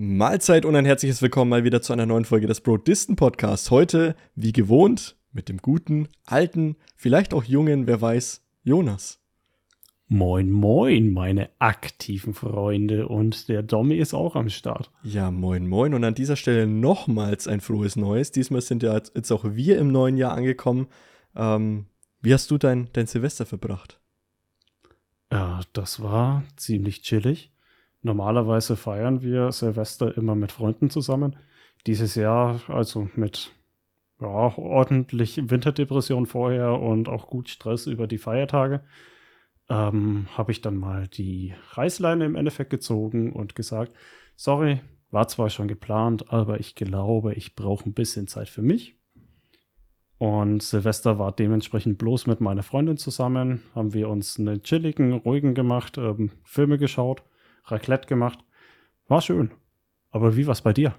Mahlzeit und ein herzliches Willkommen mal wieder zu einer neuen Folge des Brodisten Podcasts. Heute, wie gewohnt, mit dem guten, alten, vielleicht auch jungen, wer weiß, Jonas. Moin, moin, meine aktiven Freunde. Und der Domi ist auch am Start. Ja, moin, moin. Und an dieser Stelle nochmals ein frohes Neues. Diesmal sind ja jetzt auch wir im neuen Jahr angekommen. Ähm, wie hast du dein, dein Silvester verbracht? Ja, das war ziemlich chillig. Normalerweise feiern wir Silvester immer mit Freunden zusammen. Dieses Jahr also mit ja, ordentlich Winterdepression vorher und auch gut Stress über die Feiertage. Ähm, habe ich dann mal die Reißleine im Endeffekt gezogen und gesagt, sorry, war zwar schon geplant, aber ich glaube, ich brauche ein bisschen Zeit für mich. Und Silvester war dementsprechend bloß mit meiner Freundin zusammen, haben wir uns einen chilligen, ruhigen gemacht, ähm, Filme geschaut Raclette gemacht. War schön. Aber wie war's bei dir?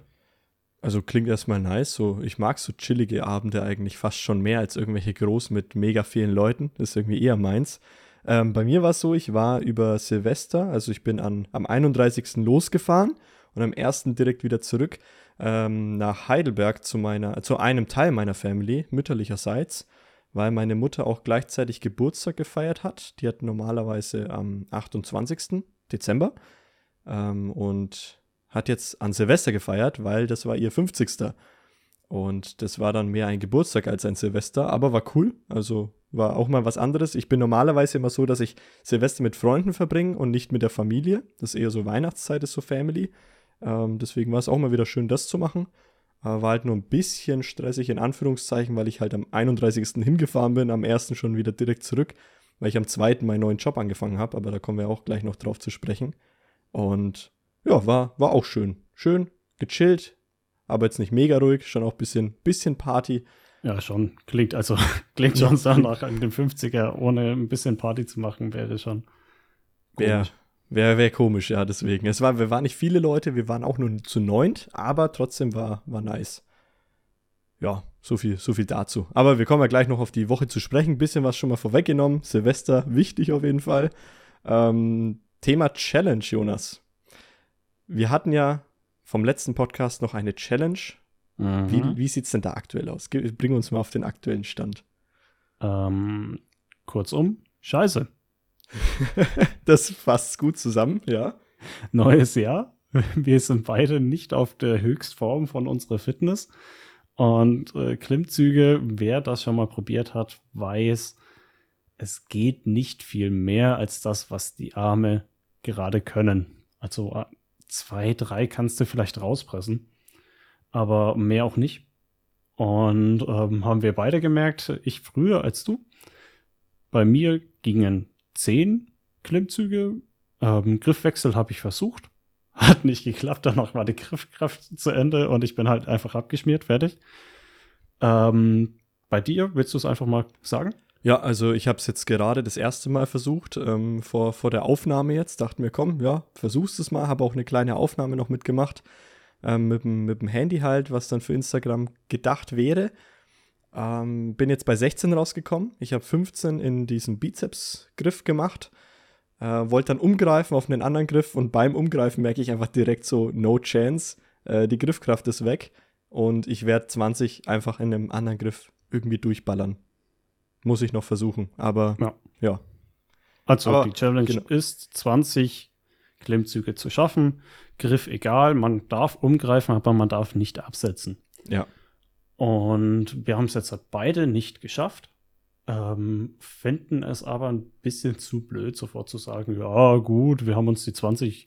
Also klingt erstmal nice. So, ich mag so chillige Abende eigentlich fast schon mehr als irgendwelche groß mit mega vielen Leuten. Das ist irgendwie eher meins. Ähm, bei mir war es so, ich war über Silvester, also ich bin an, am 31. losgefahren und am 1. direkt wieder zurück ähm, nach Heidelberg zu meiner, zu einem Teil meiner Family, mütterlicherseits, weil meine Mutter auch gleichzeitig Geburtstag gefeiert hat. Die hat normalerweise am 28. Dezember ähm, und hat jetzt an Silvester gefeiert, weil das war ihr 50. Und das war dann mehr ein Geburtstag als ein Silvester, aber war cool. Also war auch mal was anderes. Ich bin normalerweise immer so, dass ich Silvester mit Freunden verbringe und nicht mit der Familie. Das ist eher so Weihnachtszeit, ist so Family. Ähm, deswegen war es auch mal wieder schön, das zu machen. Äh, war halt nur ein bisschen stressig in Anführungszeichen, weil ich halt am 31. hingefahren bin, am 1. schon wieder direkt zurück, weil ich am 2. meinen neuen Job angefangen habe, aber da kommen wir auch gleich noch drauf zu sprechen. Und ja, war, war auch schön. Schön, gechillt, aber jetzt nicht mega ruhig, schon auch ein bisschen, bisschen Party. Ja, schon. Klingt also, klingt schon so nach dem 50er, ohne ein bisschen Party zu machen, wäre schon. Wäre wär, wär komisch, ja, deswegen. Es war, wir waren nicht viele Leute, wir waren auch nur zu neunt, aber trotzdem war, war nice. Ja, so viel, so viel dazu. Aber wir kommen ja gleich noch auf die Woche zu sprechen. Ein bisschen was schon mal vorweggenommen. Silvester, wichtig auf jeden Fall. Ähm, Thema Challenge, Jonas. Wir hatten ja vom letzten Podcast noch eine Challenge. Mhm. Wie, wie sieht es denn da aktuell aus? Bring uns mal auf den aktuellen Stand. Ähm, kurzum, scheiße. das fasst gut zusammen, ja. Neues Jahr. Wir sind beide nicht auf der Höchstform von unserer Fitness. Und äh, Klimmzüge, wer das schon mal probiert hat, weiß, es geht nicht viel mehr als das, was die Arme gerade können. Also äh, zwei, drei kannst du vielleicht rauspressen, aber mehr auch nicht. Und ähm, haben wir beide gemerkt, ich früher als du. Bei mir gingen zehn Klimmzüge. Ähm, Griffwechsel habe ich versucht. Hat nicht geklappt. Danach war die Griffkraft zu Ende und ich bin halt einfach abgeschmiert, fertig. Ähm, bei dir, willst du es einfach mal sagen? Ja, also ich habe es jetzt gerade das erste Mal versucht, ähm, vor, vor der Aufnahme jetzt. Dachten wir, komm, ja, versuchst es mal. Habe auch eine kleine Aufnahme noch mitgemacht. Ähm, mit, dem, mit dem Handy halt, was dann für Instagram gedacht wäre. Ähm, bin jetzt bei 16 rausgekommen. Ich habe 15 in diesem Bizeps-Griff gemacht. Äh, Wollte dann umgreifen auf einen anderen Griff und beim Umgreifen merke ich einfach direkt so, no chance. Äh, die Griffkraft ist weg und ich werde 20 einfach in einem anderen Griff irgendwie durchballern. Muss ich noch versuchen, aber ja. ja. Also aber, die Challenge genau. ist 20 Klimmzüge zu schaffen. Griff egal, man darf umgreifen, aber man darf nicht absetzen. Ja. Und wir haben es jetzt halt beide nicht geschafft. Ähm, finden es aber ein bisschen zu blöd, sofort zu sagen, ja gut, wir haben uns die 20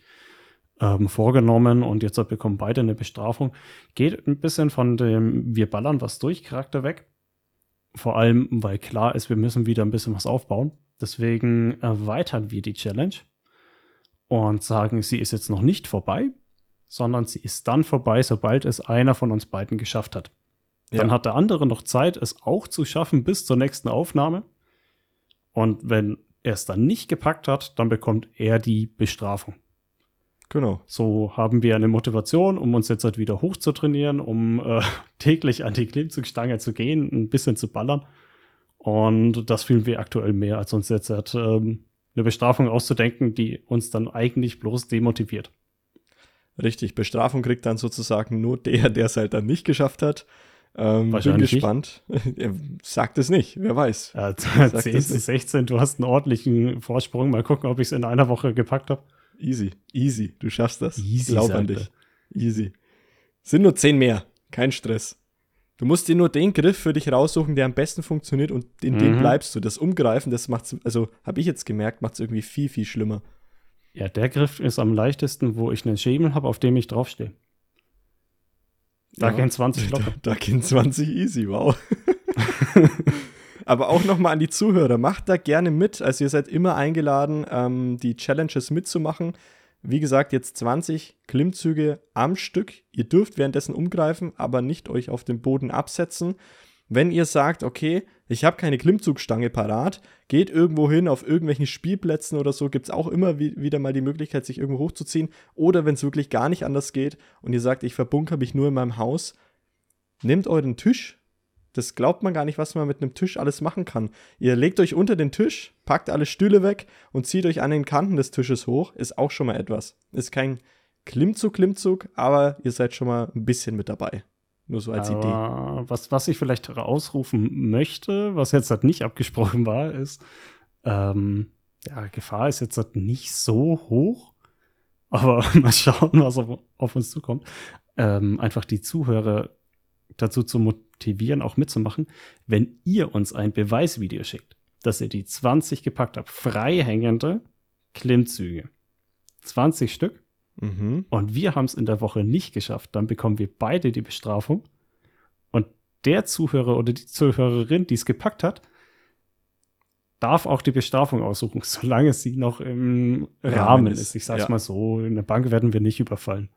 ähm, vorgenommen und jetzt bekommen beide eine Bestrafung. Geht ein bisschen von dem Wir ballern was durch Charakter weg. Vor allem, weil klar ist, wir müssen wieder ein bisschen was aufbauen. Deswegen erweitern wir die Challenge und sagen, sie ist jetzt noch nicht vorbei, sondern sie ist dann vorbei, sobald es einer von uns beiden geschafft hat. Dann ja. hat der andere noch Zeit, es auch zu schaffen bis zur nächsten Aufnahme. Und wenn er es dann nicht gepackt hat, dann bekommt er die Bestrafung. Genau. So haben wir eine Motivation, um uns jetzt halt wieder hoch zu trainieren, um äh, täglich an die Klimmzugstange zu gehen, ein bisschen zu ballern. Und das fühlen wir aktuell mehr, als uns jetzt halt, ähm, eine Bestrafung auszudenken, die uns dann eigentlich bloß demotiviert. Richtig, Bestrafung kriegt dann sozusagen nur der, der es halt dann nicht geschafft hat. Ähm, bin gespannt. er sagt es nicht, wer weiß. Ja, Sag 10 das zu nicht. 16, du hast einen ordentlichen Vorsprung. Mal gucken, ob ich es in einer Woche gepackt habe. Easy, easy, du schaffst das. Easy, Glaub an dich. Easy. Sind nur 10 mehr, kein Stress. Du musst dir nur den Griff für dich raussuchen, der am besten funktioniert und in dem Mhm. bleibst du. Das Umgreifen, das macht's, also habe ich jetzt gemerkt, macht es irgendwie viel, viel schlimmer. Ja, der Griff ist am leichtesten, wo ich einen Schemel habe, auf dem ich draufstehe. Da Ja. gehen 20 Da, locker. da gehen 20 easy, wow. Aber auch nochmal an die Zuhörer, macht da gerne mit. Also ihr seid immer eingeladen, ähm, die Challenges mitzumachen. Wie gesagt, jetzt 20 Klimmzüge am Stück. Ihr dürft währenddessen umgreifen, aber nicht euch auf den Boden absetzen. Wenn ihr sagt, okay, ich habe keine Klimmzugstange parat, geht irgendwo hin auf irgendwelchen Spielplätzen oder so, gibt es auch immer wi- wieder mal die Möglichkeit, sich irgendwo hochzuziehen. Oder wenn es wirklich gar nicht anders geht und ihr sagt, ich verbunker mich nur in meinem Haus, nehmt euren Tisch. Das glaubt man gar nicht, was man mit einem Tisch alles machen kann. Ihr legt euch unter den Tisch, packt alle Stühle weg und zieht euch an den Kanten des Tisches hoch. Ist auch schon mal etwas. Ist kein Klimmzug, Klimmzug, aber ihr seid schon mal ein bisschen mit dabei. Nur so als Idee. Aber was, was ich vielleicht ausrufen möchte, was jetzt halt nicht abgesprochen war, ist, ähm, ja, Gefahr ist jetzt halt nicht so hoch, aber mal schauen, was auf, auf uns zukommt. Ähm, einfach die Zuhörer dazu zu motivieren, auch mitzumachen, wenn ihr uns ein Beweisvideo schickt, dass ihr die 20 gepackt habt, freihängende Klimmzüge. 20 Stück. Mhm. und wir haben es in der Woche nicht geschafft, dann bekommen wir beide die Bestrafung. Und der Zuhörer oder die Zuhörerin, die es gepackt hat, darf auch die Bestrafung aussuchen, solange sie noch im Rahmen Rahmen ist, ist. Ich sag's ja. mal so, in der Bank werden wir nicht überfallen.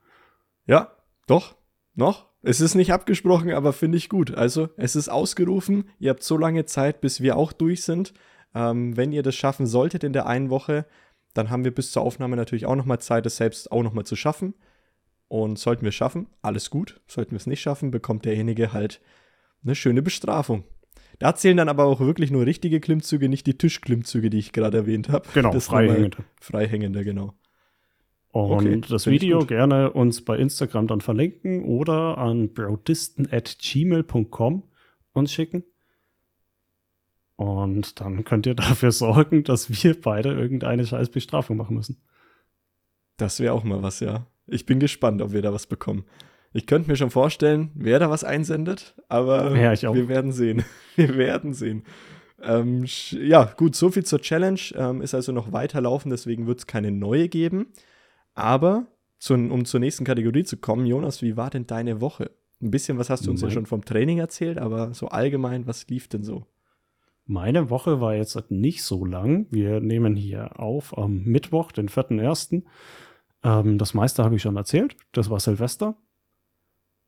Ja, doch, noch. Es ist nicht abgesprochen, aber finde ich gut. Also, es ist ausgerufen. Ihr habt so lange Zeit, bis wir auch durch sind. Ähm, wenn ihr das schaffen solltet in der einen Woche, dann haben wir bis zur Aufnahme natürlich auch nochmal Zeit, es selbst auch nochmal zu schaffen. Und sollten wir es schaffen, alles gut. Sollten wir es nicht schaffen, bekommt derjenige halt eine schöne Bestrafung. Da zählen dann aber auch wirklich nur richtige Klimmzüge, nicht die Tischklimmzüge, die ich gerade erwähnt habe. Genau, Das freihängende. Freihängende, genau. Und Okay, das Video gerne uns bei Instagram dann verlinken oder an broadisten.gmail.com uns schicken. Und dann könnt ihr dafür sorgen, dass wir beide irgendeine scheiß Bestrafung machen müssen. Das wäre auch mal was, ja. Ich bin gespannt, ob wir da was bekommen. Ich könnte mir schon vorstellen, wer da was einsendet, aber Ja, wir werden sehen. Wir werden sehen. Ähm, ja, gut, so viel zur Challenge. Ähm, ist also noch weiterlaufen, deswegen wird es keine neue geben. Aber zu, um zur nächsten Kategorie zu kommen, Jonas, wie war denn deine Woche? Ein bisschen was hast du uns ja Mein- schon vom Training erzählt, aber so allgemein, was lief denn so? Meine Woche war jetzt nicht so lang. Wir nehmen hier auf am Mittwoch, den 4.1. Ähm, das meiste habe ich schon erzählt. Das war Silvester.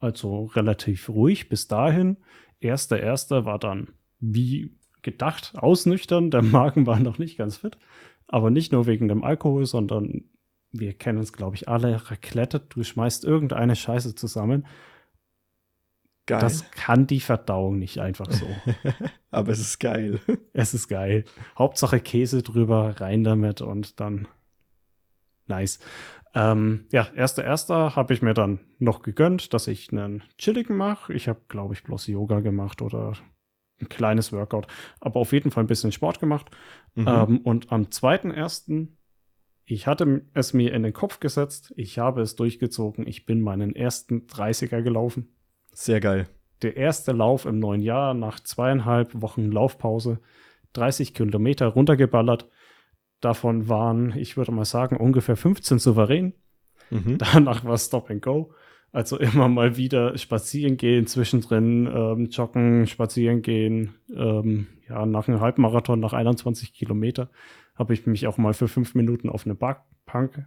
Also relativ ruhig bis dahin. Erster, erster war dann wie gedacht ausnüchtern. Der Magen war noch nicht ganz fit. Aber nicht nur wegen dem Alkohol, sondern wir kennen es, glaube ich, alle. Raclette, du schmeißt irgendeine Scheiße zusammen. Geil. Das kann die Verdauung nicht einfach so. aber es ist geil. Es ist geil. Hauptsache Käse drüber, rein damit und dann nice. Ähm, ja, erster erster habe ich mir dann noch gegönnt, dass ich einen chilligen mache. Ich habe, glaube ich, bloß Yoga gemacht oder ein kleines Workout, aber auf jeden Fall ein bisschen Sport gemacht. Mhm. Ähm, und am zweiten ersten, ich hatte es mir in den Kopf gesetzt, ich habe es durchgezogen, ich bin meinen ersten 30er gelaufen Sehr geil. der erste Lauf im neuen Jahr nach zweieinhalb Wochen Laufpause. 30 Kilometer runtergeballert. Davon waren, ich würde mal sagen, ungefähr 15 souverän. Mhm. Danach war Stop and Go. Also immer mal wieder spazieren gehen, zwischendrin ähm, joggen, spazieren gehen. Ähm, ja, nach einem Halbmarathon, nach 21 Kilometer, habe ich mich auch mal für fünf Minuten auf eine Parkbank,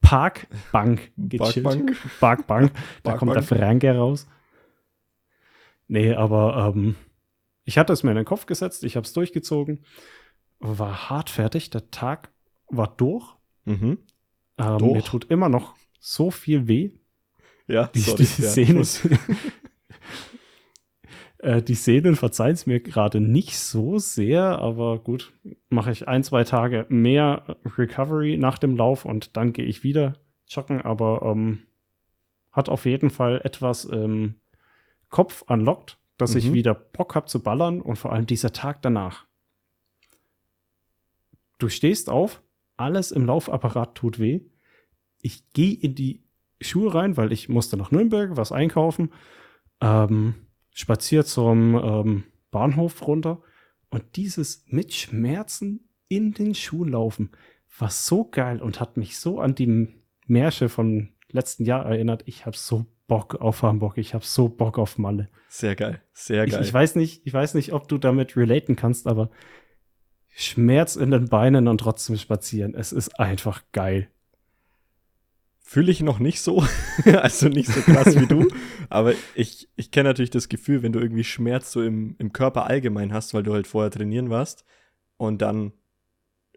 Parkbank gechillt. Parkbank. Parkbank. Da kommt der. Franke raus. Nee, aber ähm, ich hatte es mir in den Kopf gesetzt, ich habe es durchgezogen, war hart fertig, der Tag war durch. Mhm. Ähm, Durch? Mir tut immer noch so viel weh. Ja, Die, sorry, die, ja. Sehnen, äh, die Sehnen verzeihen es mir gerade nicht so sehr, aber gut, mache ich ein, zwei Tage mehr Recovery nach dem Lauf und dann gehe ich wieder joggen, aber ähm, hat auf jeden Fall etwas im Kopf anlockt, dass mhm. ich wieder Bock habe zu ballern und vor allem dieser Tag danach. Du stehst auf, alles im Laufapparat tut weh. Ich gehe in die Schuhe rein, weil ich musste nach Nürnberg was einkaufen. Ähm, spaziert zum ähm, Bahnhof runter und dieses mit Schmerzen in den Schuhen laufen war so geil und hat mich so an die Märsche von letzten Jahr erinnert. Ich habe so Bock auf Hamburg. Ich habe so Bock auf Malle. Sehr geil, sehr geil. Ich, ich, weiß nicht, ich weiß nicht, ob du damit relaten kannst, aber Schmerz in den Beinen und trotzdem spazieren. Es ist einfach geil. Fühle ich noch nicht so, also nicht so krass wie du, aber ich, ich kenne natürlich das Gefühl, wenn du irgendwie Schmerz so im, im Körper allgemein hast, weil du halt vorher trainieren warst und dann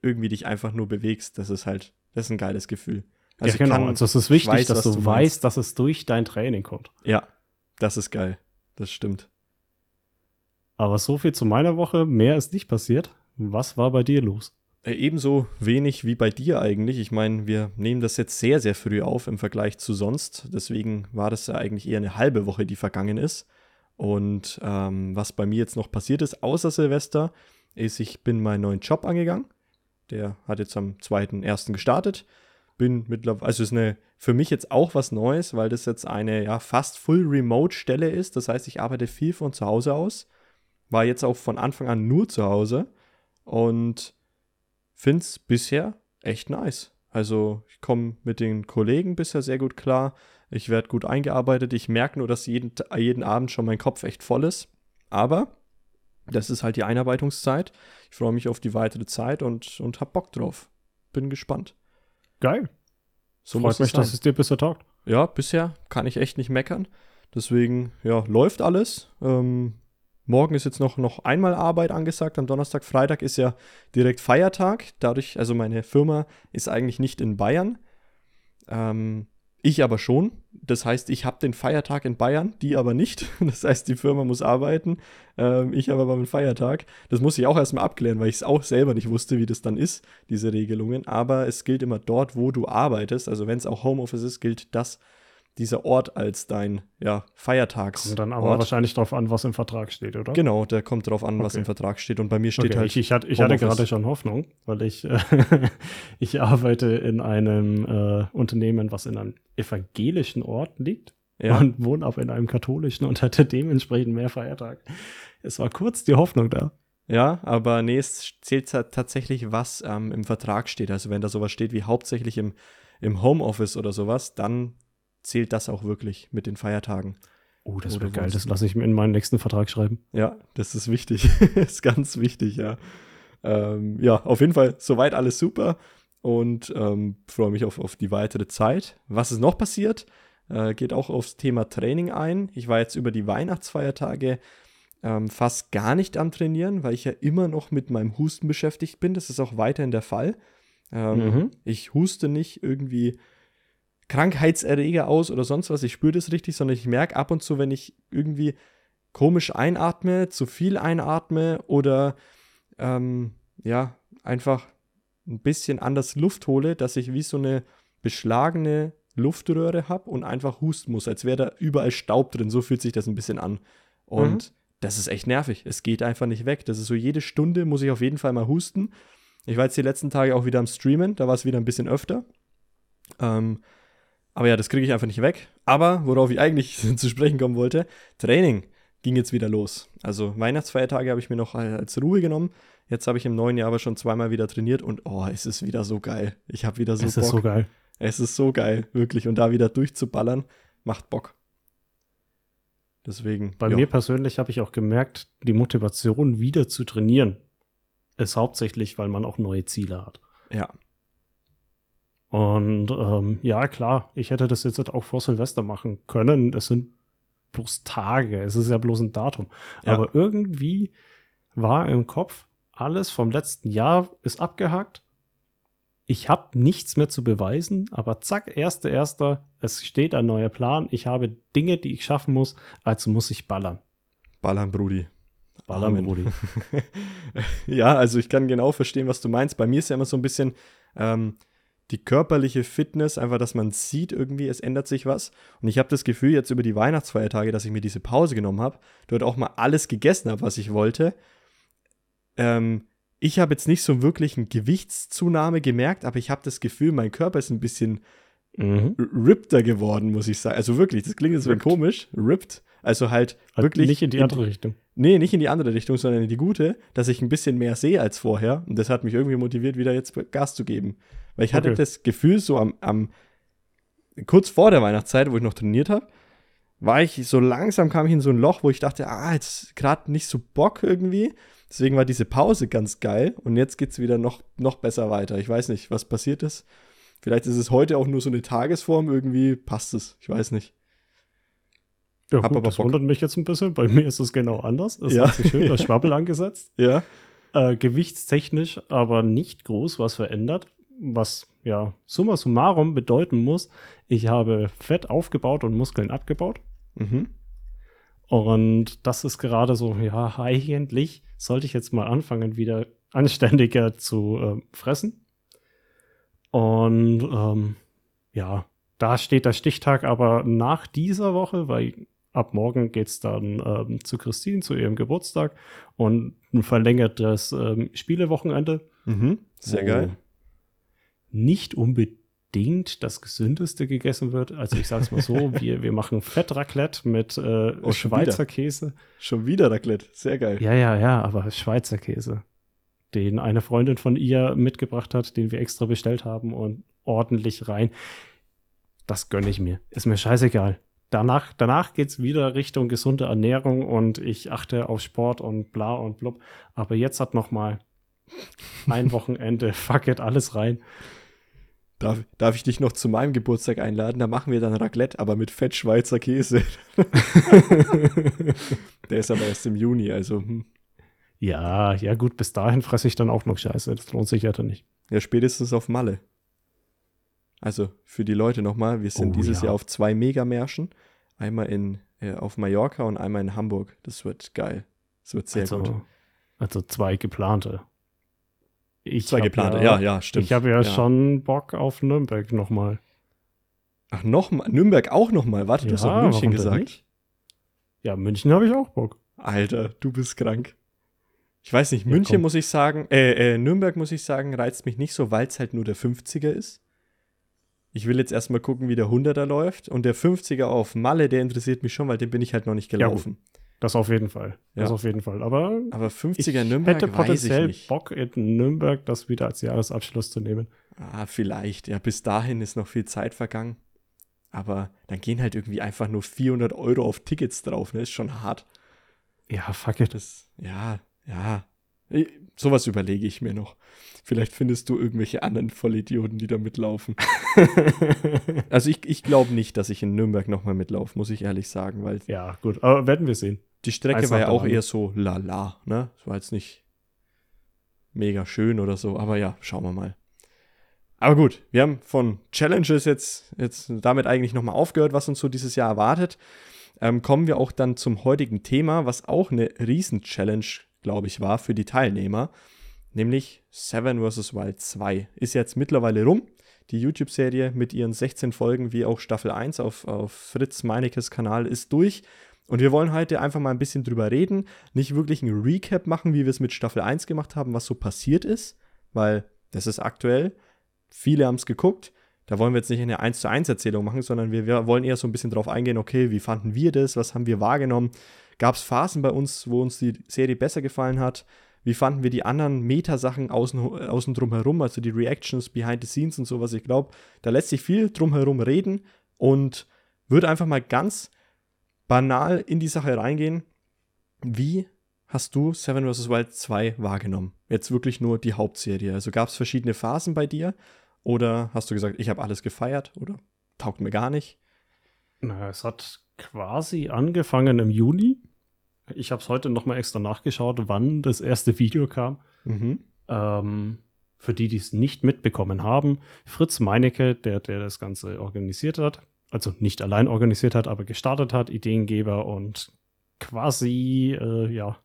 irgendwie dich einfach nur bewegst, das ist halt, das ist ein geiles Gefühl. Also ja, genau. Kann, also es ist wichtig, weiß, dass du, du weißt, dass es durch dein Training kommt. Ja, das ist geil. Das stimmt. Aber so viel zu meiner Woche. Mehr ist nicht passiert. Was war bei dir los? Äh, ebenso wenig wie bei dir eigentlich. Ich meine, wir nehmen das jetzt sehr, sehr früh auf im Vergleich zu sonst. Deswegen war das ja eigentlich eher eine halbe Woche, die vergangen ist. Und ähm, was bei mir jetzt noch passiert ist, außer Silvester, ist, ich bin meinen neuen Job angegangen. Der hat jetzt am 2.1. gestartet bin mittlerweile, also ist eine für mich jetzt auch was Neues, weil das jetzt eine ja fast full remote Stelle ist. Das heißt, ich arbeite viel von zu Hause aus. War jetzt auch von Anfang an nur zu Hause und finde es bisher echt nice. Also ich komme mit den Kollegen bisher sehr gut klar. Ich werde gut eingearbeitet. Ich merke nur, dass jeden, jeden Abend schon mein Kopf echt voll ist. Aber das ist halt die Einarbeitungszeit. Ich freue mich auf die weitere Zeit und, und habe Bock drauf. Bin gespannt. Geil. So Freut mich, dass es dir bisher taugt. Ja, bisher kann ich echt nicht meckern. Deswegen, ja, läuft alles. Ähm, morgen ist jetzt noch, noch einmal Arbeit angesagt. Am Donnerstag, Freitag ist ja direkt Feiertag. Dadurch, also meine Firma ist eigentlich nicht in Bayern. Ähm, ich aber schon. Das heißt, ich habe den Feiertag in Bayern, die aber nicht. Das heißt, die Firma muss arbeiten. Ähm, ich habe aber einen Feiertag. Das muss ich auch erstmal abklären, weil ich es auch selber nicht wusste, wie das dann ist, diese Regelungen. Aber es gilt immer dort, wo du arbeitest. Also wenn es auch Homeoffice ist, gilt das dieser Ort als dein ja, Feiertags. Kommt dann aber Ort. wahrscheinlich darauf an, was im Vertrag steht, oder? Genau, der kommt darauf an, was okay. im Vertrag steht. Und bei mir steht okay, halt. Ich, ich hatte, ich hatte gerade schon Hoffnung, weil ich, äh, ich arbeite in einem äh, Unternehmen, was in einem evangelischen Ort liegt. Ja. Und wohne aber in einem katholischen und hatte dementsprechend mehr Feiertag. Es war kurz die Hoffnung da. Ja, aber nee, es zählt tatsächlich, was ähm, im Vertrag steht. Also wenn da sowas steht wie hauptsächlich im, im Homeoffice oder sowas, dann zählt das auch wirklich mit den Feiertagen. Oh, das wäre geil. Das lasse ich mir in meinen nächsten Vertrag schreiben. Ja, das ist wichtig. das ist ganz wichtig, ja. Ähm, ja, auf jeden Fall soweit alles super und ähm, freue mich auf, auf die weitere Zeit. Was ist noch passiert? Äh, geht auch aufs Thema Training ein. Ich war jetzt über die Weihnachtsfeiertage ähm, fast gar nicht am Trainieren, weil ich ja immer noch mit meinem Husten beschäftigt bin. Das ist auch weiterhin der Fall. Ähm, mhm. Ich huste nicht irgendwie Krankheitserreger aus oder sonst was. Ich spüre das richtig, sondern ich merke ab und zu, wenn ich irgendwie komisch einatme, zu viel einatme oder ähm, ja, einfach ein bisschen anders Luft hole, dass ich wie so eine beschlagene Luftröhre habe und einfach husten muss, als wäre da überall Staub drin. So fühlt sich das ein bisschen an. Und mhm. das ist echt nervig. Es geht einfach nicht weg. Das ist so, jede Stunde muss ich auf jeden Fall mal husten. Ich war jetzt die letzten Tage auch wieder am Streamen, da war es wieder ein bisschen öfter. Ähm, aber ja, das kriege ich einfach nicht weg. Aber worauf ich eigentlich zu sprechen kommen wollte, Training ging jetzt wieder los. Also Weihnachtsfeiertage habe ich mir noch als Ruhe genommen. Jetzt habe ich im neuen Jahr aber schon zweimal wieder trainiert und oh, es ist wieder so geil. Ich habe wieder so es Bock. Es ist so geil. Es ist so geil, wirklich. Und da wieder durchzuballern, macht Bock. Deswegen. Bei ja. mir persönlich habe ich auch gemerkt, die Motivation wieder zu trainieren ist hauptsächlich, weil man auch neue Ziele hat. Ja, und ähm, ja, klar, ich hätte das jetzt auch vor Silvester machen können. Es sind bloß Tage, es ist ja bloß ein Datum. Ja. Aber irgendwie war im Kopf, alles vom letzten Jahr ist abgehakt. Ich habe nichts mehr zu beweisen, aber zack, erster, erster, es steht ein neuer Plan. Ich habe Dinge, die ich schaffen muss, also muss ich ballern. Ballern, Brudi. Ballern. Brudi. ja, also ich kann genau verstehen, was du meinst. Bei mir ist ja immer so ein bisschen, ähm, die körperliche Fitness, einfach, dass man sieht irgendwie, es ändert sich was. Und ich habe das Gefühl jetzt über die Weihnachtsfeiertage, dass ich mir diese Pause genommen habe, dort auch mal alles gegessen habe, was ich wollte. Ähm, ich habe jetzt nicht so wirklich eine Gewichtszunahme gemerkt, aber ich habe das Gefühl, mein Körper ist ein bisschen mhm. rippter geworden, muss ich sagen. Also wirklich, das klingt jetzt so komisch, ripped. Also halt also wirklich. Nicht in die andere in, Richtung. Nee, nicht in die andere Richtung, sondern in die gute, dass ich ein bisschen mehr sehe als vorher. Und das hat mich irgendwie motiviert, wieder jetzt Gas zu geben. Weil ich okay. hatte das Gefühl, so am, am kurz vor der Weihnachtszeit, wo ich noch trainiert habe, war ich so langsam kam ich in so ein Loch, wo ich dachte, ah, jetzt gerade nicht so Bock irgendwie. Deswegen war diese Pause ganz geil und jetzt geht es wieder noch, noch besser weiter. Ich weiß nicht, was passiert ist. Vielleicht ist es heute auch nur so eine Tagesform, irgendwie passt es. Ich weiß nicht. Ja, Hab gut, aber das Bock. wundert mich jetzt ein bisschen. Bei mir ist es genau anders. Es ja. hat sich schön das Schwabbel angesetzt. Ja. Äh, gewichtstechnisch aber nicht groß was verändert was ja summa summarum bedeuten muss, ich habe Fett aufgebaut und Muskeln abgebaut. Mhm. Und das ist gerade so, ja, eigentlich sollte ich jetzt mal anfangen, wieder anständiger zu äh, fressen. Und ähm, ja, da steht der Stichtag aber nach dieser Woche, weil ab morgen geht es dann ähm, zu Christine, zu ihrem Geburtstag und ein verlängertes ähm, Spielewochenende. Mhm, sehr geil nicht unbedingt das gesündeste gegessen wird. Also ich sage es mal so, wir, wir machen Fettraclette mit äh, oh, Schweizer wieder. Käse. Schon wieder Raclette, sehr geil. Ja, ja, ja, aber Schweizer Käse, den eine Freundin von ihr mitgebracht hat, den wir extra bestellt haben und ordentlich rein. Das gönne ich mir. Ist mir scheißegal. Danach, danach geht es wieder Richtung gesunde Ernährung und ich achte auf Sport und bla und blub. Aber jetzt hat noch mal ein Wochenende, fuck it, alles rein. Darf, darf ich dich noch zu meinem Geburtstag einladen? Da machen wir dann Raclette, aber mit Fett Schweizer Käse. Der ist aber erst im Juni, also. Hm. Ja, ja, gut, bis dahin fresse ich dann auch noch Scheiße. Das lohnt sich ja dann nicht. Ja, spätestens auf Malle. Also für die Leute nochmal, wir sind oh, dieses ja. Jahr auf zwei Megamärschen. Einmal in, äh, auf Mallorca und einmal in Hamburg. Das wird geil. Das wird sehr also, gut. Also zwei geplante. Ich Zwei geplante, ja, ja, ja, stimmt. Ich habe ja, ja, schon Bock auf Nürnberg nochmal. Ach, nochmal? Nürnberg auch nochmal? Warte, du hast doch München gesagt. Ja, München habe ich auch Bock. Alter, du bist krank. Ich weiß nicht, München muss ich sagen, äh, äh, Nürnberg muss ich sagen, reizt mich nicht so, weil es halt nur der 50er ist. Ich will jetzt erstmal gucken, wie der 100er läuft. Und der 50er auf Malle, der interessiert mich schon, weil den bin ich halt noch nicht gelaufen. Ja, das auf jeden Fall. Das auf jeden Fall. Aber, Aber 50er Nürnberg hätte potenziell ich Bock, in Nürnberg das wieder als Jahresabschluss zu nehmen. Ah, vielleicht. Ja, bis dahin ist noch viel Zeit vergangen. Aber dann gehen halt irgendwie einfach nur 400 Euro auf Tickets drauf. Ne? Ist schon hart. Ja, fuck it. Das, ja, ja. Sowas überlege ich mir noch. Vielleicht findest du irgendwelche anderen Vollidioten, die da mitlaufen. also ich, ich glaube nicht, dass ich in Nürnberg nochmal mitlaufe, muss ich ehrlich sagen. Weil ja, gut, aber werden wir sehen. Die Strecke Eins war ja auch eher so lala, ne? Das war jetzt nicht mega schön oder so, aber ja, schauen wir mal. Aber gut, wir haben von Challenges jetzt, jetzt damit eigentlich nochmal aufgehört, was uns so dieses Jahr erwartet. Ähm, kommen wir auch dann zum heutigen Thema, was auch eine Riesen-Challenge, glaube ich, war für die Teilnehmer, nämlich Seven vs. Wild 2. Ist jetzt mittlerweile rum. Die YouTube-Serie mit ihren 16 Folgen, wie auch Staffel 1 auf, auf Fritz Meinekes Kanal, ist durch. Und wir wollen heute einfach mal ein bisschen drüber reden, nicht wirklich ein Recap machen, wie wir es mit Staffel 1 gemacht haben, was so passiert ist, weil das ist aktuell. Viele haben es geguckt. Da wollen wir jetzt nicht eine 1 zu 1 Erzählung machen, sondern wir, wir wollen eher so ein bisschen drauf eingehen, okay, wie fanden wir das, was haben wir wahrgenommen? Gab es Phasen bei uns, wo uns die Serie besser gefallen hat? Wie fanden wir die anderen Meta-Sachen außen, außen drum herum, also die Reactions, Behind the Scenes und sowas? Ich glaube, da lässt sich viel drum herum reden und würde einfach mal ganz banal in die Sache reingehen. Wie hast du Seven vs. Wild 2 wahrgenommen? Jetzt wirklich nur die Hauptserie. Also gab es verschiedene Phasen bei dir? Oder hast du gesagt, ich habe alles gefeiert oder taugt mir gar nicht? Na, es hat quasi angefangen im Juni. Ich habe es heute nochmal extra nachgeschaut, wann das erste Video kam. Mhm. Ähm, für die, die es nicht mitbekommen haben, Fritz Meinecke, der, der das Ganze organisiert hat, also nicht allein organisiert hat, aber gestartet hat, Ideengeber und quasi, äh, ja,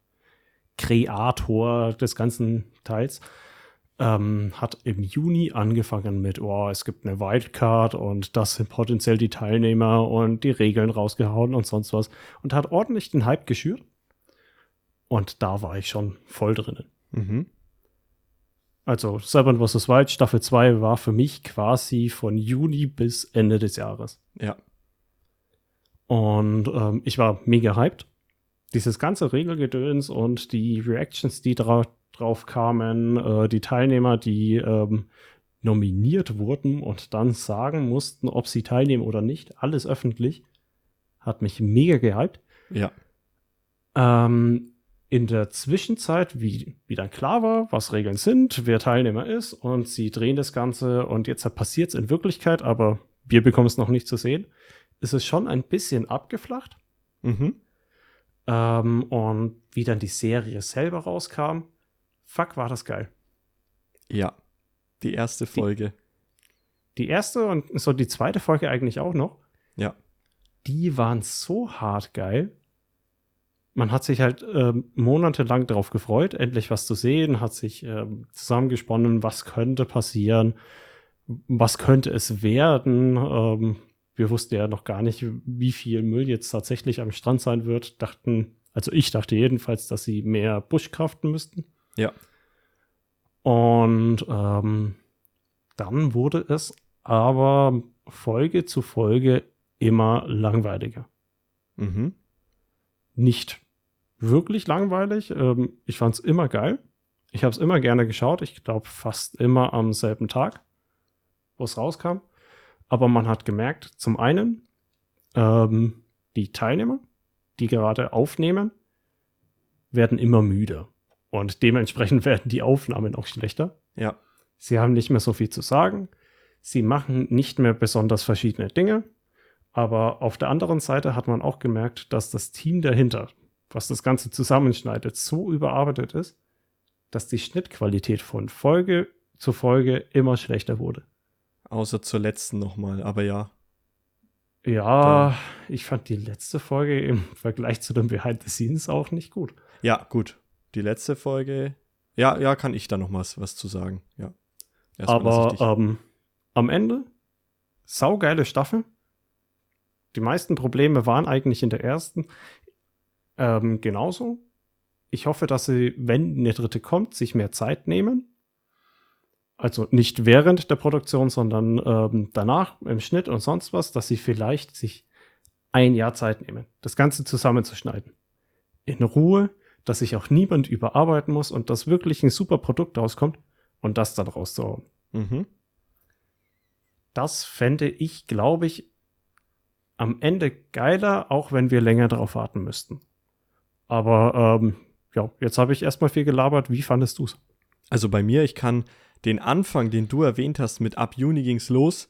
Kreator des ganzen Teils, ähm, hat im Juni angefangen mit, oh, es gibt eine Wildcard und das sind potenziell die Teilnehmer und die Regeln rausgehauen und sonst was und hat ordentlich den Hype geschürt. Und da war ich schon voll drinnen. Mhm. Also Seven vs. Wild Staffel 2 war für mich quasi von Juni bis Ende des Jahres. Ja. Und ähm, ich war mega hyped. Dieses ganze Regelgedöns und die Reactions, die dra drauf kamen, äh, die Teilnehmer, die ähm, nominiert wurden und dann sagen mussten, ob sie teilnehmen oder nicht, alles öffentlich, hat mich mega gehypt. Ja. Ähm, in der Zwischenzeit, wie, wie dann klar war, was Regeln sind, wer Teilnehmer ist und sie drehen das Ganze und jetzt passiert es in Wirklichkeit, aber wir bekommen es noch nicht zu sehen, ist es schon ein bisschen abgeflacht. Mhm. Ähm, und wie dann die Serie selber rauskam, fuck, war das geil. Ja. Die erste Folge. Die, die erste und so die zweite Folge eigentlich auch noch. Ja. Die waren so hart geil. Man hat sich halt ähm, monatelang darauf gefreut, endlich was zu sehen, hat sich ähm, zusammengesponnen, was könnte passieren, was könnte es werden. Ähm, wir wussten ja noch gar nicht, wie viel Müll jetzt tatsächlich am Strand sein wird. Dachten, also ich dachte jedenfalls, dass sie mehr Busch kraften müssten. Ja. Und ähm, dann wurde es aber Folge zu Folge immer langweiliger. Mhm. Nicht wirklich langweilig. Ähm, ich fand es immer geil. Ich habe es immer gerne geschaut. Ich glaube fast immer am selben Tag, wo es rauskam. Aber man hat gemerkt, zum einen, ähm, die Teilnehmer, die gerade aufnehmen, werden immer müder. Und dementsprechend werden die Aufnahmen auch schlechter. Ja. Sie haben nicht mehr so viel zu sagen. Sie machen nicht mehr besonders verschiedene Dinge. Aber auf der anderen Seite hat man auch gemerkt, dass das Team dahinter, was das Ganze zusammenschneidet, so überarbeitet ist, dass die Schnittqualität von Folge zu Folge immer schlechter wurde. Außer zur letzten nochmal, aber ja. Ja, da. ich fand die letzte Folge im Vergleich zu den Behind the Scenes auch nicht gut. Ja, gut. Die letzte Folge, ja, ja, kann ich da noch was, was zu sagen. Ja. aber ähm, am Ende, saugeile Staffel. Die meisten Probleme waren eigentlich in der ersten. Ähm, genauso. Ich hoffe, dass sie, wenn eine dritte kommt, sich mehr Zeit nehmen. Also nicht während der Produktion, sondern ähm, danach im Schnitt und sonst was, dass sie vielleicht sich ein Jahr Zeit nehmen, das Ganze zusammenzuschneiden. In Ruhe, dass sich auch niemand überarbeiten muss und dass wirklich ein super Produkt rauskommt und das dann rauszuhauen. Mhm. Das fände ich, glaube ich, am Ende geiler, auch wenn wir länger darauf warten müssten. Aber ähm, ja, jetzt habe ich erstmal viel gelabert. Wie fandest du es? Also bei mir, ich kann den Anfang, den du erwähnt hast, mit ab Juni ging es los,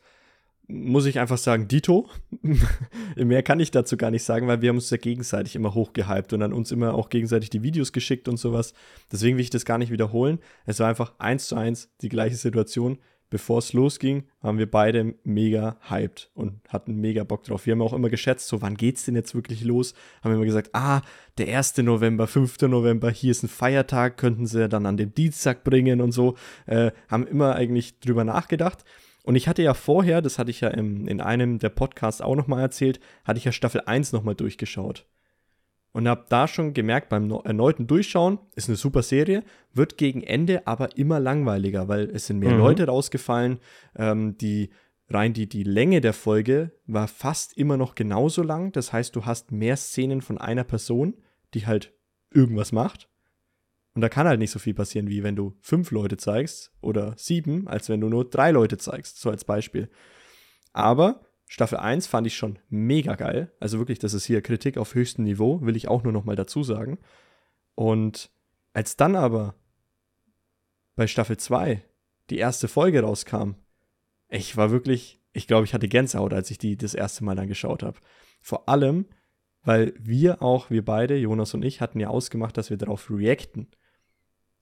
muss ich einfach sagen, Dito. Mehr kann ich dazu gar nicht sagen, weil wir haben uns ja gegenseitig immer hochgehypt und dann uns immer auch gegenseitig die Videos geschickt und sowas. Deswegen will ich das gar nicht wiederholen. Es war einfach eins zu eins die gleiche Situation bevor es losging, waren wir beide mega hyped und hatten mega Bock drauf. Wir haben auch immer geschätzt, so wann geht's denn jetzt wirklich los? Haben immer gesagt, ah, der 1. November, 5. November, hier ist ein Feiertag, könnten sie dann an dem Dienstag bringen und so. Äh, haben immer eigentlich drüber nachgedacht. Und ich hatte ja vorher, das hatte ich ja im, in einem der Podcasts auch nochmal erzählt, hatte ich ja Staffel 1 nochmal durchgeschaut und habe da schon gemerkt, beim erneuten Durchschauen, ist eine super Serie, wird gegen Ende aber immer langweiliger, weil es sind mehr mhm. Leute rausgefallen. Ähm, die rein die, die Länge der Folge war fast immer noch genauso lang. Das heißt, du hast mehr Szenen von einer Person, die halt irgendwas macht. Und da kann halt nicht so viel passieren, wie wenn du fünf Leute zeigst oder sieben, als wenn du nur drei Leute zeigst, so als Beispiel. Aber Staffel 1 fand ich schon mega geil. Also wirklich, das ist hier Kritik auf höchstem Niveau, will ich auch nur noch mal dazu sagen. Und als dann aber bei Staffel 2 die erste Folge rauskam, ich war wirklich, ich glaube, ich hatte Gänsehaut, als ich die das erste Mal dann geschaut habe. Vor allem, weil wir auch, wir beide, Jonas und ich, hatten ja ausgemacht, dass wir darauf reacten.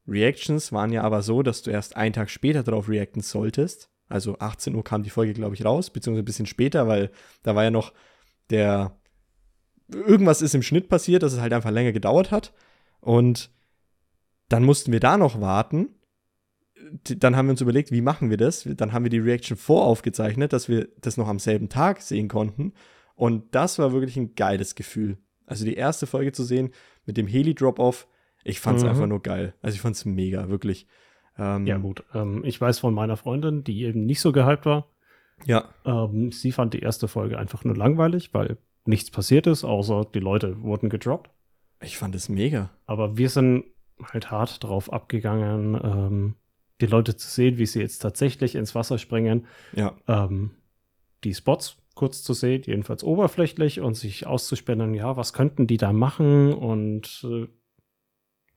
Reactions waren ja aber so, dass du erst einen Tag später darauf reacten solltest. Also 18 Uhr kam die Folge, glaube ich, raus, beziehungsweise ein bisschen später, weil da war ja noch der. Irgendwas ist im Schnitt passiert, dass es halt einfach länger gedauert hat. Und dann mussten wir da noch warten. dann haben wir uns überlegt, wie machen wir das? Dann haben wir die Reaction voraufgezeichnet, dass wir das noch am selben Tag sehen konnten. Und das war wirklich ein geiles Gefühl. Also die erste Folge zu sehen mit dem Heli-Drop-Off, ich fand es mhm. einfach nur geil. Also ich fand es mega, wirklich. Ähm, ja, gut. Ähm, ich weiß von meiner Freundin, die eben nicht so gehypt war. Ja. Ähm, sie fand die erste Folge einfach nur langweilig, weil nichts passiert ist, außer die Leute wurden gedroppt. Ich fand es mega. Aber wir sind halt hart drauf abgegangen, ähm, die Leute zu sehen, wie sie jetzt tatsächlich ins Wasser springen. Ja. Ähm, die Spots kurz zu sehen, jedenfalls oberflächlich und sich auszuspinnen, ja, was könnten die da machen und äh,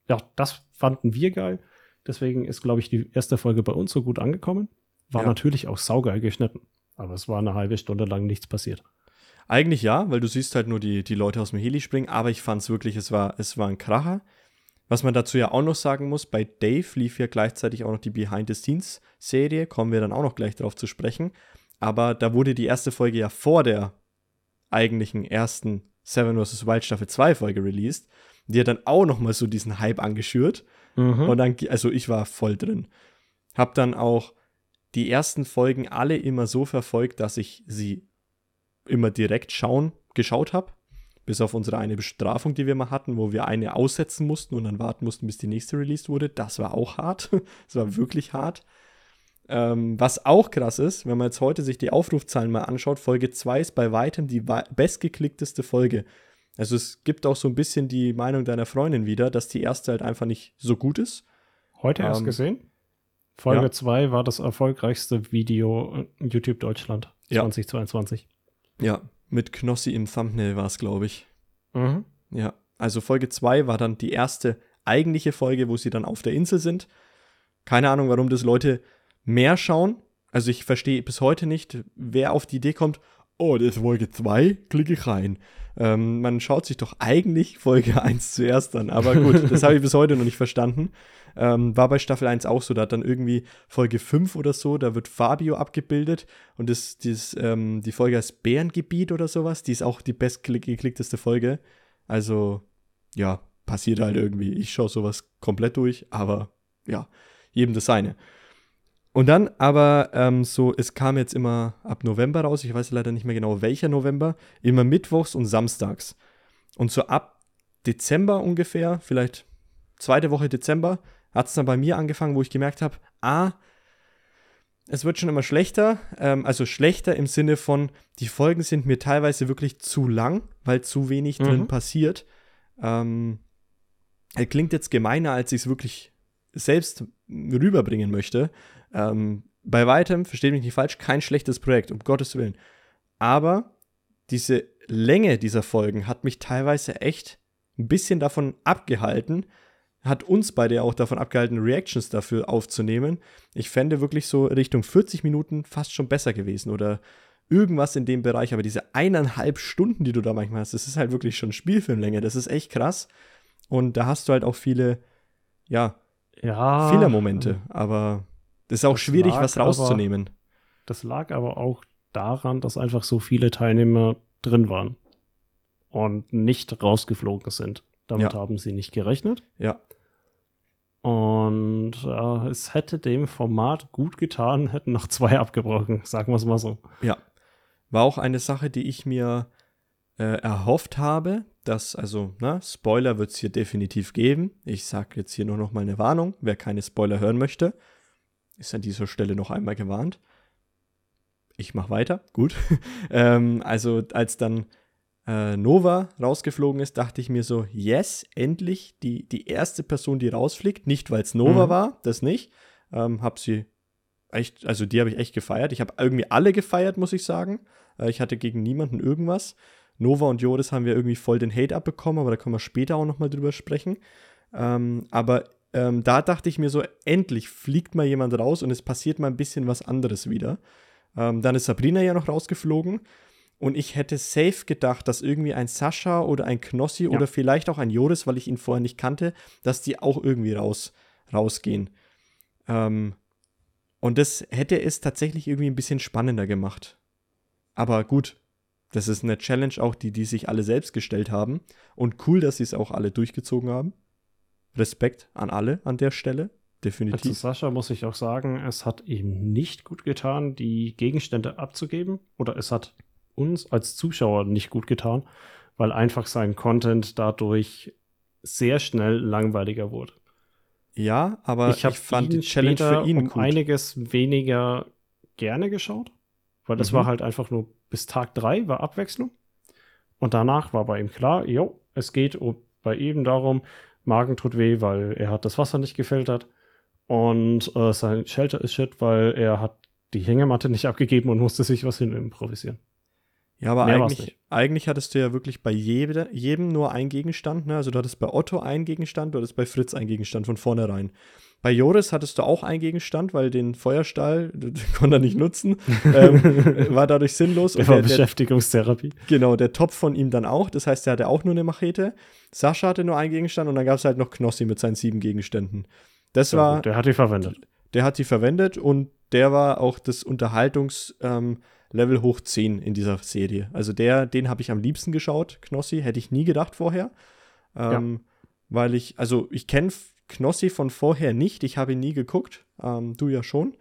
ja, das fanden wir geil. Deswegen ist, glaube ich, die erste Folge bei uns so gut angekommen. War ja. natürlich auch saugeil geschnitten. Aber es war eine halbe Stunde lang nichts passiert. Eigentlich ja, weil du siehst halt nur die, die Leute aus dem Heli springen, aber ich fand es wirklich, es war, es war ein Kracher. Was man dazu ja auch noch sagen muss, bei Dave lief ja gleichzeitig auch noch die Behind-the-Scenes-Serie, kommen wir dann auch noch gleich drauf zu sprechen. Aber da wurde die erste Folge ja vor der eigentlichen ersten Seven vs. Wild Staffel 2 Folge released. Die hat dann auch noch mal so diesen Hype angeschürt. Mhm. Und dann, also ich war voll drin. Hab dann auch die ersten Folgen alle immer so verfolgt, dass ich sie immer direkt schauen, geschaut habe. Bis auf unsere eine Bestrafung, die wir mal hatten, wo wir eine aussetzen mussten und dann warten mussten, bis die nächste released wurde. Das war auch hart. das war wirklich hart. Ähm, was auch krass ist, wenn man jetzt heute sich die Aufrufzahlen mal anschaut, Folge 2 ist bei weitem die bestgeklickteste Folge. Also es gibt auch so ein bisschen die Meinung deiner Freundin wieder, dass die erste halt einfach nicht so gut ist. Heute erst ähm, gesehen? Folge 2 ja. war das erfolgreichste Video YouTube Deutschland 2022. Ja, ja mit Knossi im Thumbnail war es, glaube ich. Mhm. Ja, also Folge 2 war dann die erste eigentliche Folge, wo sie dann auf der Insel sind. Keine Ahnung, warum das Leute mehr schauen. Also ich verstehe bis heute nicht, wer auf die Idee kommt, oh, das ist Folge 2, klicke ich rein. Ähm, man schaut sich doch eigentlich Folge 1 zuerst an. Aber gut, das habe ich bis heute noch nicht verstanden. Ähm, war bei Staffel 1 auch so. Da hat dann irgendwie Folge 5 oder so, da wird Fabio abgebildet. Und das, das, ähm, die Folge heißt Bärengebiet oder sowas. Die ist auch die bestgeklickteste Folge. Also, ja, passiert halt irgendwie. Ich schaue sowas komplett durch, aber ja, jedem das seine. Und dann aber ähm, so, es kam jetzt immer ab November raus, ich weiß leider nicht mehr genau welcher November, immer mittwochs und samstags. Und so ab Dezember ungefähr, vielleicht zweite Woche Dezember, hat es dann bei mir angefangen, wo ich gemerkt habe, ah, es wird schon immer schlechter, ähm, also schlechter im Sinne von, die Folgen sind mir teilweise wirklich zu lang, weil zu wenig mhm. drin passiert. Ähm, klingt jetzt gemeiner, als ich es wirklich selbst rüberbringen möchte. Ähm, bei weitem, versteht mich nicht falsch, kein schlechtes Projekt, um Gottes Willen. Aber diese Länge dieser Folgen hat mich teilweise echt ein bisschen davon abgehalten, hat uns beide ja auch davon abgehalten, Reactions dafür aufzunehmen. Ich fände wirklich so Richtung 40 Minuten fast schon besser gewesen oder irgendwas in dem Bereich. Aber diese eineinhalb Stunden, die du da manchmal hast, das ist halt wirklich schon Spielfilmlänge. Das ist echt krass. Und da hast du halt auch viele, ja, ja Fehlermomente. Aber das ist auch das schwierig, was rauszunehmen. Aber, das lag aber auch daran, dass einfach so viele Teilnehmer drin waren und nicht rausgeflogen sind. Damit ja. haben sie nicht gerechnet. Ja. Und äh, es hätte dem Format gut getan, hätten noch zwei abgebrochen, sagen wir es mal so. Ja. War auch eine Sache, die ich mir äh, erhofft habe, dass, also, na, Spoiler wird es hier definitiv geben. Ich sage jetzt hier nur noch mal eine Warnung, wer keine Spoiler hören möchte ist an dieser Stelle noch einmal gewarnt. Ich mache weiter, gut. ähm, also als dann äh, Nova rausgeflogen ist, dachte ich mir so, yes, endlich die, die erste Person, die rausfliegt. Nicht, weil es Nova mhm. war, das nicht. Ähm, hab sie echt, also die habe ich echt gefeiert. Ich habe irgendwie alle gefeiert, muss ich sagen. Äh, ich hatte gegen niemanden irgendwas. Nova und Joris haben wir irgendwie voll den Hate abbekommen, aber da können wir später auch nochmal drüber sprechen. Ähm, aber ähm, da dachte ich mir so, endlich fliegt mal jemand raus und es passiert mal ein bisschen was anderes wieder. Ähm, dann ist Sabrina ja noch rausgeflogen. Und ich hätte safe gedacht, dass irgendwie ein Sascha oder ein Knossi ja. oder vielleicht auch ein Joris, weil ich ihn vorher nicht kannte, dass die auch irgendwie raus, rausgehen. Ähm, und das hätte es tatsächlich irgendwie ein bisschen spannender gemacht. Aber gut, das ist eine Challenge auch, die die sich alle selbst gestellt haben. Und cool, dass sie es auch alle durchgezogen haben. Respekt an alle an der Stelle. definitiv. Zu Sascha muss ich auch sagen, es hat ihm nicht gut getan, die Gegenstände abzugeben. Oder es hat uns als Zuschauer nicht gut getan, weil einfach sein Content dadurch sehr schnell langweiliger wurde. Ja, aber ich, ich fand die Challenge für ihn um einiges weniger gerne geschaut, weil das mhm. war halt einfach nur bis Tag 3 war Abwechslung. Und danach war bei ihm klar, jo, es geht bei ihm darum, Magen tut weh, weil er hat das Wasser nicht gefiltert. Und äh, sein Shelter ist shit, weil er hat die Hängematte nicht abgegeben und musste sich was hin improvisieren. Ja, aber eigentlich, eigentlich hattest du ja wirklich bei jede, jedem nur einen Gegenstand. Ne? Also du hattest bei Otto einen Gegenstand, du hattest bei Fritz einen Gegenstand von vornherein. Bei Joris hattest du auch einen Gegenstand, weil den Feuerstahl den konnte er nicht nutzen. ähm, war dadurch sinnlos. Der war Beschäftigungstherapie. Der, genau, der Topf von ihm dann auch. Das heißt, er hatte auch nur eine Machete. Sascha hatte nur einen Gegenstand und dann gab es halt noch Knossi mit seinen sieben Gegenständen. Das ja, war. Gut, der hat die verwendet. Der hat die verwendet und der war auch das Unterhaltungs- ähm, Level hoch 10 in dieser Serie. Also der, den habe ich am liebsten geschaut, Knossi, hätte ich nie gedacht vorher. Ähm, ja. Weil ich, also ich kenne Knossi von vorher nicht, ich habe ihn nie geguckt, ähm, du ja schon.